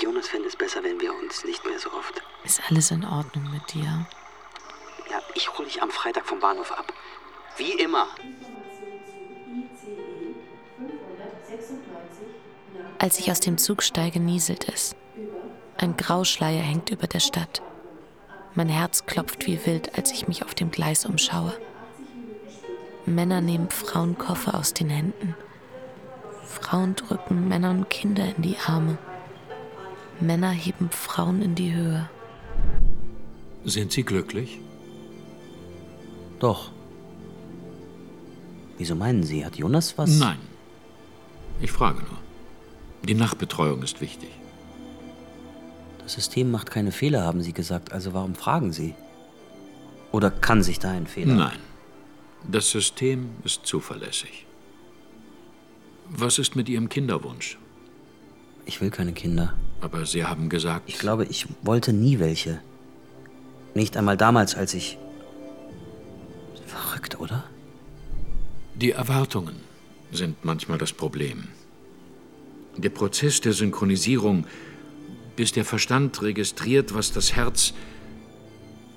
Jonas fände es besser, wenn wir uns nicht mehr so oft. Ist alles in Ordnung mit dir? Ja, ich hole dich am Freitag vom Bahnhof ab. Wie immer. Als ich aus dem Zug steige, nieselt es. Ein Grauschleier hängt über der Stadt. Mein Herz klopft wie wild, als ich mich auf dem Gleis umschaue. Männer nehmen Frauenkoffer aus den Händen. Frauen drücken Männer und Kinder in die Arme. Männer heben Frauen in die Höhe. Sind Sie glücklich? Doch. Wieso meinen Sie, hat Jonas was? Nein. Ich frage nur. Die Nachbetreuung ist wichtig. Das System macht keine Fehler, haben Sie gesagt. Also warum fragen Sie? Oder kann sich da ein Fehler? Nein. Das System ist zuverlässig. Was ist mit Ihrem Kinderwunsch? Ich will keine Kinder. Aber Sie haben gesagt. Ich glaube, ich wollte nie welche. Nicht einmal damals, als ich. Verrückt, oder? Die Erwartungen sind manchmal das Problem. Der Prozess der Synchronisierung, bis der Verstand registriert, was das Herz.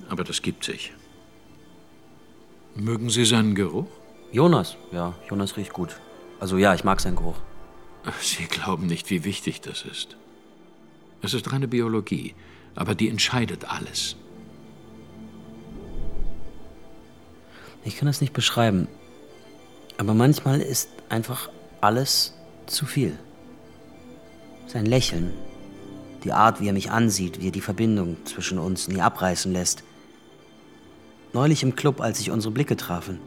Aber das gibt sich. Mögen Sie seinen Geruch? Jonas, ja, Jonas riecht gut. Also ja, ich mag seinen Geruch. Sie glauben nicht, wie wichtig das ist. Es ist reine Biologie, aber die entscheidet alles. Ich kann das nicht beschreiben, aber manchmal ist einfach alles zu viel. Sein Lächeln, die Art, wie er mich ansieht, wie er die Verbindung zwischen uns nie abreißen lässt. Neulich im Club, als sich unsere Blicke trafen,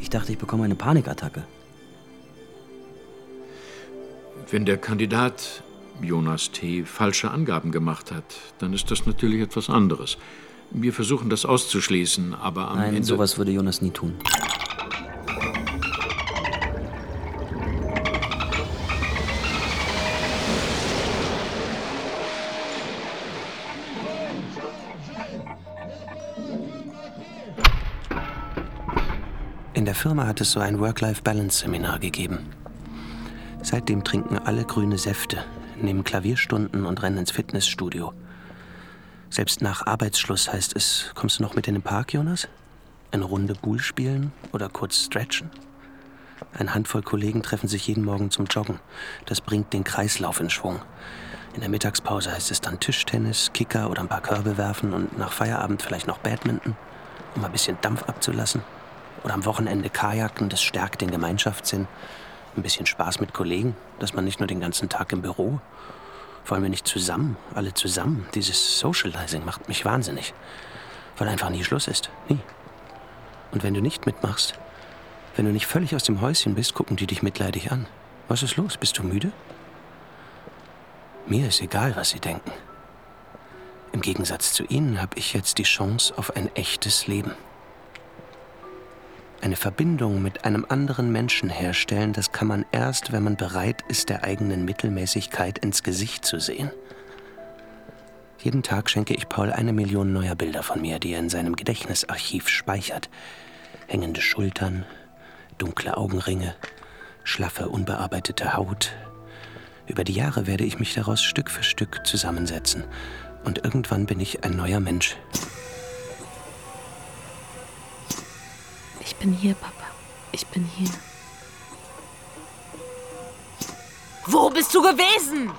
ich dachte, ich bekomme eine Panikattacke. Wenn der Kandidat Jonas T. falsche Angaben gemacht hat, dann ist das natürlich etwas anderes. Wir versuchen das auszuschließen, aber am Nein, Ende. sowas würde Jonas nie tun. Firma hat es so ein Work-Life-Balance-Seminar gegeben. Seitdem trinken alle grüne Säfte, nehmen Klavierstunden und rennen ins Fitnessstudio. Selbst nach Arbeitsschluss heißt es, kommst du noch mit in den Park, Jonas? Eine Runde Bull spielen oder kurz stretchen? Eine Handvoll Kollegen treffen sich jeden Morgen zum Joggen. Das bringt den Kreislauf in Schwung. In der Mittagspause heißt es dann Tischtennis, Kicker oder ein paar Körbe werfen und nach Feierabend vielleicht noch Badminton, um ein bisschen Dampf abzulassen. Oder am Wochenende Kajaken, das stärkt den Gemeinschaftssinn. Ein bisschen Spaß mit Kollegen, dass man nicht nur den ganzen Tag im Büro. Vor allem wenn nicht zusammen, alle zusammen. Dieses Socializing macht mich wahnsinnig. Weil einfach nie Schluss ist. Nie. Und wenn du nicht mitmachst, wenn du nicht völlig aus dem Häuschen bist, gucken die dich mitleidig an. Was ist los? Bist du müde? Mir ist egal, was sie denken. Im Gegensatz zu ihnen habe ich jetzt die Chance auf ein echtes Leben. Eine Verbindung mit einem anderen Menschen herstellen, das kann man erst, wenn man bereit ist, der eigenen Mittelmäßigkeit ins Gesicht zu sehen. Jeden Tag schenke ich Paul eine Million neuer Bilder von mir, die er in seinem Gedächtnisarchiv speichert. Hängende Schultern, dunkle Augenringe, schlaffe, unbearbeitete Haut. Über die Jahre werde ich mich daraus Stück für Stück zusammensetzen. Und irgendwann bin ich ein neuer Mensch. Ich bin hier, Papa. Ich bin hier. Wo bist du gewesen?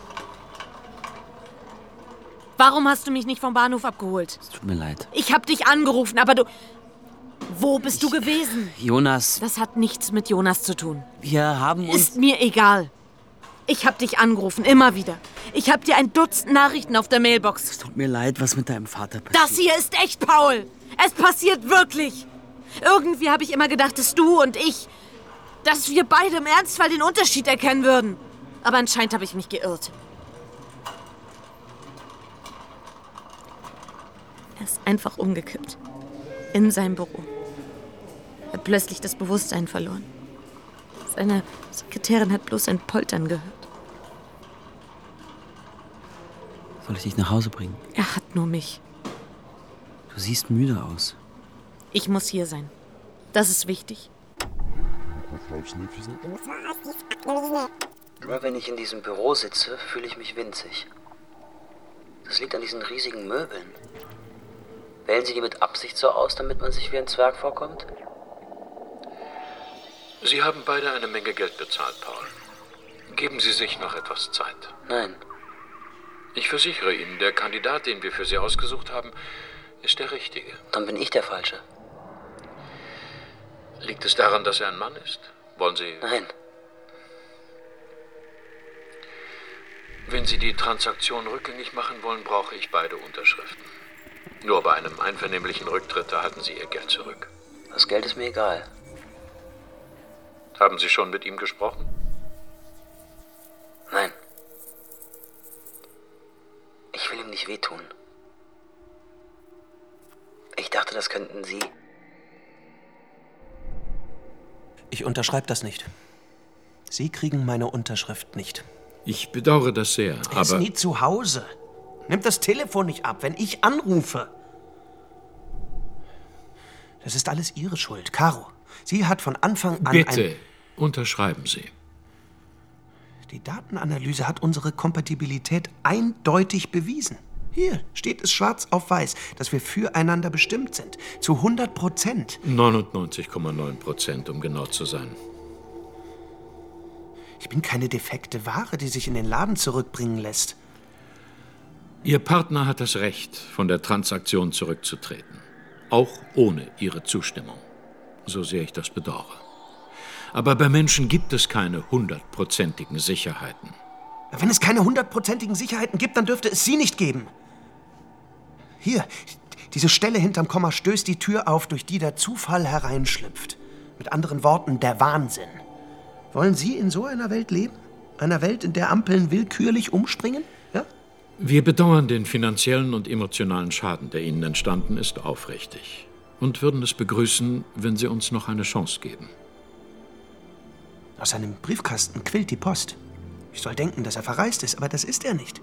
Warum hast du mich nicht vom Bahnhof abgeholt? Tut mir leid. Ich hab dich angerufen, aber du. Wo bist du gewesen? Jonas, Das hat nichts mit Jonas zu tun. wir haben uns. Ist mir egal. Ich hab dich angerufen, immer wieder. Ich hab dir ein Dutzend Nachrichten auf der Mailbox. Tut mir leid, was mit deinem Vater passiert. Das hier ist echt, Paul. Es passiert wirklich. Irgendwie habe ich immer gedacht, dass du und ich, dass wir beide im Ernstfall den Unterschied erkennen würden. Aber anscheinend habe ich mich geirrt. Er ist einfach umgekippt. In seinem Büro. Er hat plötzlich das Bewusstsein verloren. Seine Sekretärin hat bloß ein Poltern gehört. Soll ich dich nach Hause bringen? Er hat nur mich. Du siehst müde aus. Ich muss hier sein. Das ist wichtig. Immer wenn ich in diesem Büro sitze, fühle ich mich winzig. Das liegt an diesen riesigen Möbeln. Wählen Sie die mit Absicht so aus, damit man sich wie ein Zwerg vorkommt? Sie haben beide eine Menge Geld bezahlt, Paul. Geben Sie sich noch etwas Zeit. Nein. Ich versichere Ihnen, der Kandidat, den wir für Sie ausgesucht haben, ist der richtige. Dann bin ich der Falsche. Liegt es daran, dass er ein Mann ist? Wollen Sie. Nein. Wenn Sie die Transaktion rückgängig machen wollen, brauche ich beide Unterschriften. Nur bei einem einvernehmlichen Rücktritt erhalten Sie Ihr Geld zurück. Das Geld ist mir egal. Haben Sie schon mit ihm gesprochen? Nein. Ich will ihm nicht wehtun. Ich dachte, das könnten Sie. Ich unterschreibe das nicht. Sie kriegen meine Unterschrift nicht. Ich bedauere das sehr, Er ist aber. nie zu Hause. Nimmt das Telefon nicht ab, wenn ich anrufe. Das ist alles Ihre Schuld, Caro. Sie hat von Anfang an Bitte, ein... unterschreiben Sie. Die Datenanalyse hat unsere Kompatibilität eindeutig bewiesen. Hier steht es schwarz auf weiß, dass wir füreinander bestimmt sind. Zu 100 Prozent. 99,9 Prozent, um genau zu sein. Ich bin keine defekte Ware, die sich in den Laden zurückbringen lässt. Ihr Partner hat das Recht, von der Transaktion zurückzutreten. Auch ohne Ihre Zustimmung. So sehr ich das bedauere. Aber bei Menschen gibt es keine hundertprozentigen Sicherheiten. Wenn es keine hundertprozentigen Sicherheiten gibt, dann dürfte es sie nicht geben. Hier, diese Stelle hinterm Komma stößt die Tür auf, durch die der Zufall hereinschlüpft. Mit anderen Worten, der Wahnsinn. Wollen Sie in so einer Welt leben? Einer Welt, in der Ampeln willkürlich umspringen? Ja? Wir bedauern den finanziellen und emotionalen Schaden, der Ihnen entstanden ist, aufrichtig. Und würden es begrüßen, wenn Sie uns noch eine Chance geben. Aus seinem Briefkasten quillt die Post. Ich soll denken, dass er verreist ist, aber das ist er nicht.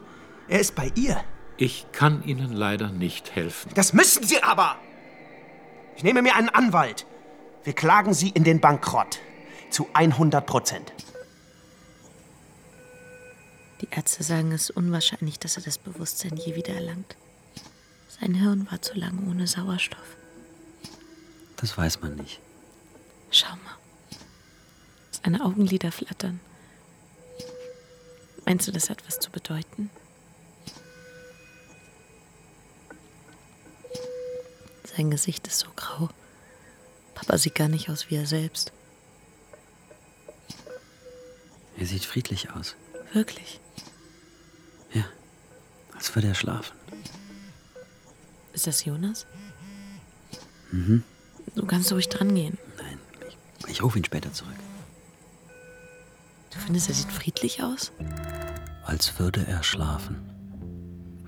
Er ist bei ihr. Ich kann Ihnen leider nicht helfen. Das müssen Sie aber! Ich nehme mir einen Anwalt. Wir klagen Sie in den Bankrott. Zu 100 Prozent. Die Ärzte sagen, es ist unwahrscheinlich, dass er das Bewusstsein je wieder erlangt. Sein Hirn war zu lange ohne Sauerstoff. Das weiß man nicht. Schau mal. Seine Augenlider flattern. Meinst du, das hat was zu bedeuten? Sein Gesicht ist so grau. Papa sieht gar nicht aus wie er selbst. Er sieht friedlich aus. Wirklich? Ja, als würde er schlafen. Ist das Jonas? Mhm. Du kannst ruhig dran gehen. Nein, ich, ich rufe ihn später zurück. Du findest, er sieht friedlich aus? Als würde er schlafen.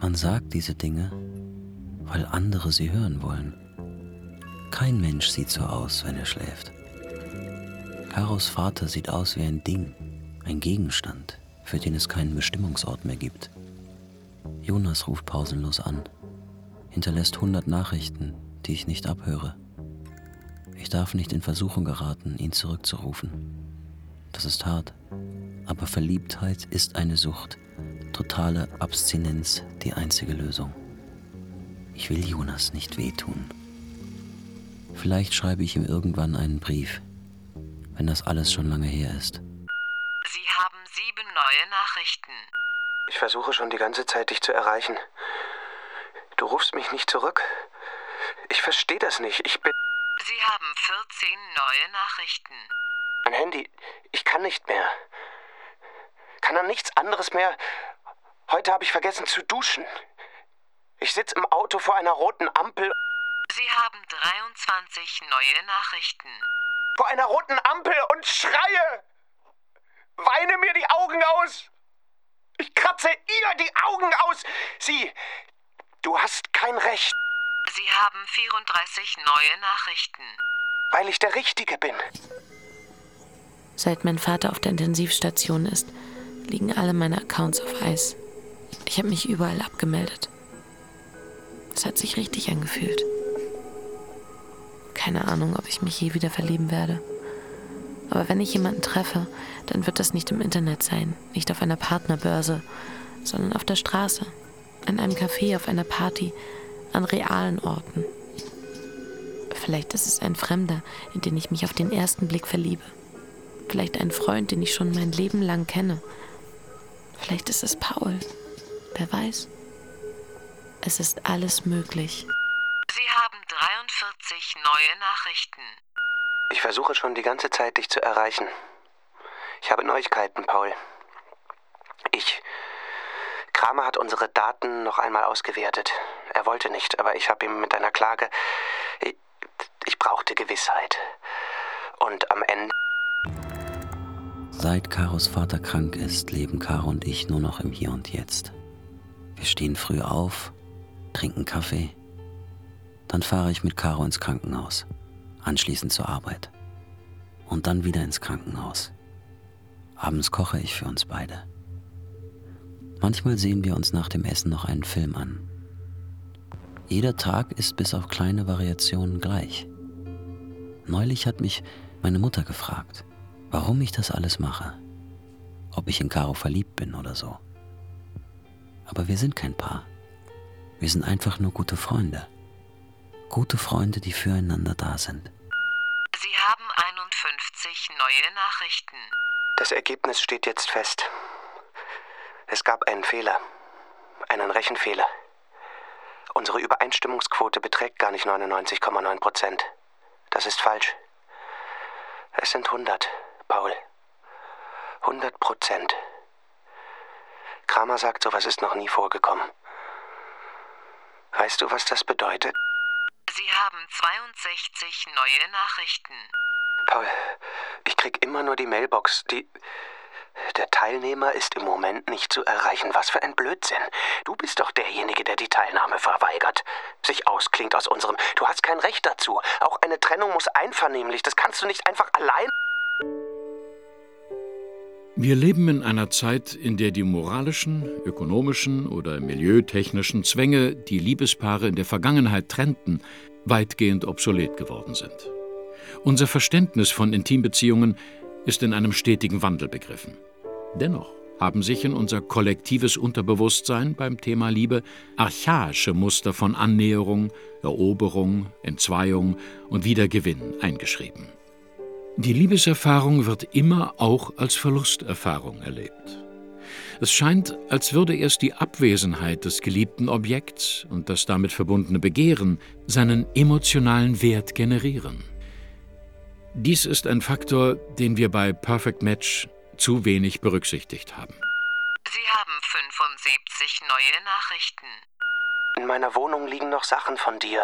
Man sagt diese Dinge, weil andere sie hören wollen. Kein Mensch sieht so aus, wenn er schläft. Karos Vater sieht aus wie ein Ding, ein Gegenstand, für den es keinen Bestimmungsort mehr gibt. Jonas ruft pausenlos an, hinterlässt hundert Nachrichten, die ich nicht abhöre. Ich darf nicht in Versuchung geraten, ihn zurückzurufen. Das ist hart, aber Verliebtheit ist eine Sucht, totale Abstinenz die einzige Lösung. Ich will Jonas nicht wehtun. Vielleicht schreibe ich ihm irgendwann einen Brief, wenn das alles schon lange her ist. Sie haben sieben neue Nachrichten. Ich versuche schon die ganze Zeit, dich zu erreichen. Du rufst mich nicht zurück. Ich verstehe das nicht. Ich bin. Sie haben 14 neue Nachrichten. Mein Handy. Ich kann nicht mehr. Kann an nichts anderes mehr. Heute habe ich vergessen zu duschen. Ich sitze im Auto vor einer roten Ampel. Sie haben 23 neue Nachrichten. Vor einer roten Ampel und schreie! Weine mir die Augen aus! Ich kratze ihr die Augen aus! Sie, du hast kein Recht. Sie haben 34 neue Nachrichten. Weil ich der Richtige bin. Seit mein Vater auf der Intensivstation ist, liegen alle meine Accounts auf Eis. Ich habe mich überall abgemeldet. Es hat sich richtig angefühlt. Keine Ahnung, ob ich mich je wieder verlieben werde. Aber wenn ich jemanden treffe, dann wird das nicht im Internet sein, nicht auf einer Partnerbörse, sondern auf der Straße, in einem Café, auf einer Party, an realen Orten. Vielleicht ist es ein Fremder, in den ich mich auf den ersten Blick verliebe. Vielleicht ein Freund, den ich schon mein Leben lang kenne. Vielleicht ist es Paul. Wer weiß. Es ist alles möglich. Sie haben 43 neue Nachrichten. Ich versuche schon die ganze Zeit, dich zu erreichen. Ich habe Neuigkeiten, Paul. Ich. Kramer hat unsere Daten noch einmal ausgewertet. Er wollte nicht, aber ich habe ihm mit einer Klage. Ich, ich brauchte Gewissheit. Und am Ende. Seit Karos Vater krank ist, leben Caro und ich nur noch im Hier und Jetzt. Wir stehen früh auf, trinken Kaffee. Dann fahre ich mit Caro ins Krankenhaus, anschließend zur Arbeit. Und dann wieder ins Krankenhaus. Abends koche ich für uns beide. Manchmal sehen wir uns nach dem Essen noch einen Film an. Jeder Tag ist bis auf kleine Variationen gleich. Neulich hat mich meine Mutter gefragt, warum ich das alles mache. Ob ich in Caro verliebt bin oder so. Aber wir sind kein Paar. Wir sind einfach nur gute Freunde. Gute Freunde, die füreinander da sind. Sie haben 51 neue Nachrichten. Das Ergebnis steht jetzt fest. Es gab einen Fehler. Einen Rechenfehler. Unsere Übereinstimmungsquote beträgt gar nicht 99,9 Prozent. Das ist falsch. Es sind 100, Paul. 100 Prozent. Kramer sagt, sowas ist noch nie vorgekommen. Weißt du, was das bedeutet? Sie haben 62 neue Nachrichten. Paul, ich krieg immer nur die Mailbox. Die. Der Teilnehmer ist im Moment nicht zu erreichen. Was für ein Blödsinn. Du bist doch derjenige, der die Teilnahme verweigert. Sich ausklingt aus unserem. Du hast kein Recht dazu. Auch eine Trennung muss einvernehmlich. Das kannst du nicht einfach allein. Wir leben in einer Zeit, in der die moralischen, ökonomischen oder milieutechnischen Zwänge, die Liebespaare in der Vergangenheit trennten, weitgehend obsolet geworden sind. Unser Verständnis von Intimbeziehungen ist in einem stetigen Wandel begriffen. Dennoch haben sich in unser kollektives Unterbewusstsein beim Thema Liebe archaische Muster von Annäherung, Eroberung, Entzweiung und Wiedergewinn eingeschrieben. Die Liebeserfahrung wird immer auch als Verlusterfahrung erlebt. Es scheint, als würde erst die Abwesenheit des geliebten Objekts und das damit verbundene Begehren seinen emotionalen Wert generieren. Dies ist ein Faktor, den wir bei Perfect Match zu wenig berücksichtigt haben. Sie haben 75 neue Nachrichten. In meiner Wohnung liegen noch Sachen von dir.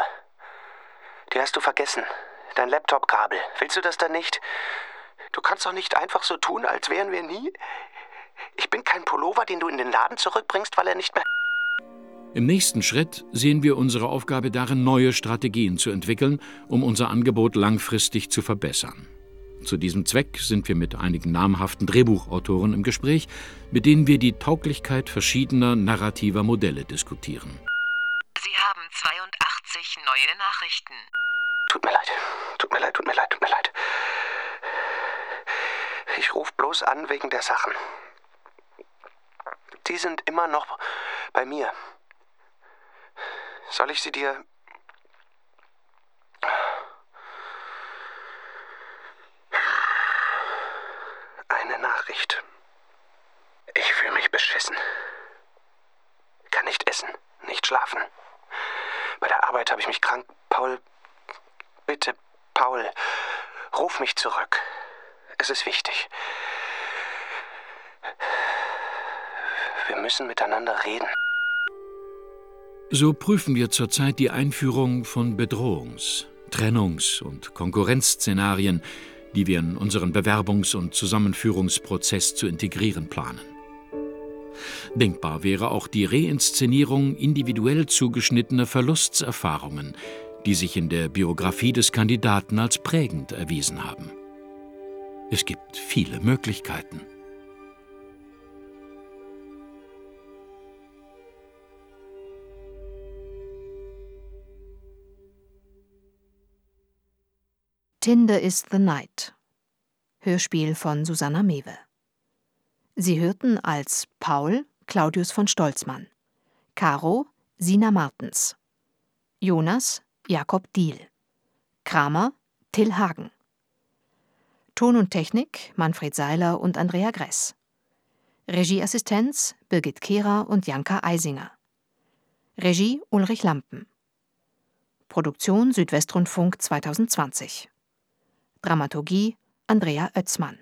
Die hast du vergessen. Dein Laptop-Kabel. Willst du das dann nicht? Du kannst doch nicht einfach so tun, als wären wir nie. Ich bin kein Pullover, den du in den Laden zurückbringst, weil er nicht mehr. Im nächsten Schritt sehen wir unsere Aufgabe darin, neue Strategien zu entwickeln, um unser Angebot langfristig zu verbessern. Zu diesem Zweck sind wir mit einigen namhaften Drehbuchautoren im Gespräch, mit denen wir die Tauglichkeit verschiedener narrativer Modelle diskutieren. Sie haben 82 neue Nachrichten. Tut mir leid, tut mir leid, tut mir leid, tut mir leid. Ich rufe bloß an wegen der Sachen. Die sind immer noch bei mir. Soll ich sie dir... Eine Nachricht. Ich fühle mich beschissen. Kann nicht essen, nicht schlafen. Bei der Arbeit habe ich mich krank. Paul, bitte, Paul, ruf mich zurück. Es ist wichtig. Wir müssen miteinander reden. So prüfen wir zurzeit die Einführung von Bedrohungs-, Trennungs- und Konkurrenzszenarien, die wir in unseren Bewerbungs- und Zusammenführungsprozess zu integrieren planen. Denkbar wäre auch die Reinszenierung individuell zugeschnittener Verlustserfahrungen, die sich in der Biografie des Kandidaten als prägend erwiesen haben. Es gibt viele Möglichkeiten. Tinder is the Night. Hörspiel von Susanna Mewe. Sie hörten als Paul Claudius von Stolzmann, Caro Sina Martens, Jonas Jakob Diehl, Kramer Till Hagen. Ton und Technik Manfred Seiler und Andrea Gress. Regieassistenz Birgit Kehrer und Janka Eisinger. Regie Ulrich Lampen. Produktion Südwestrundfunk 2020. Dramaturgie Andrea Oetzmann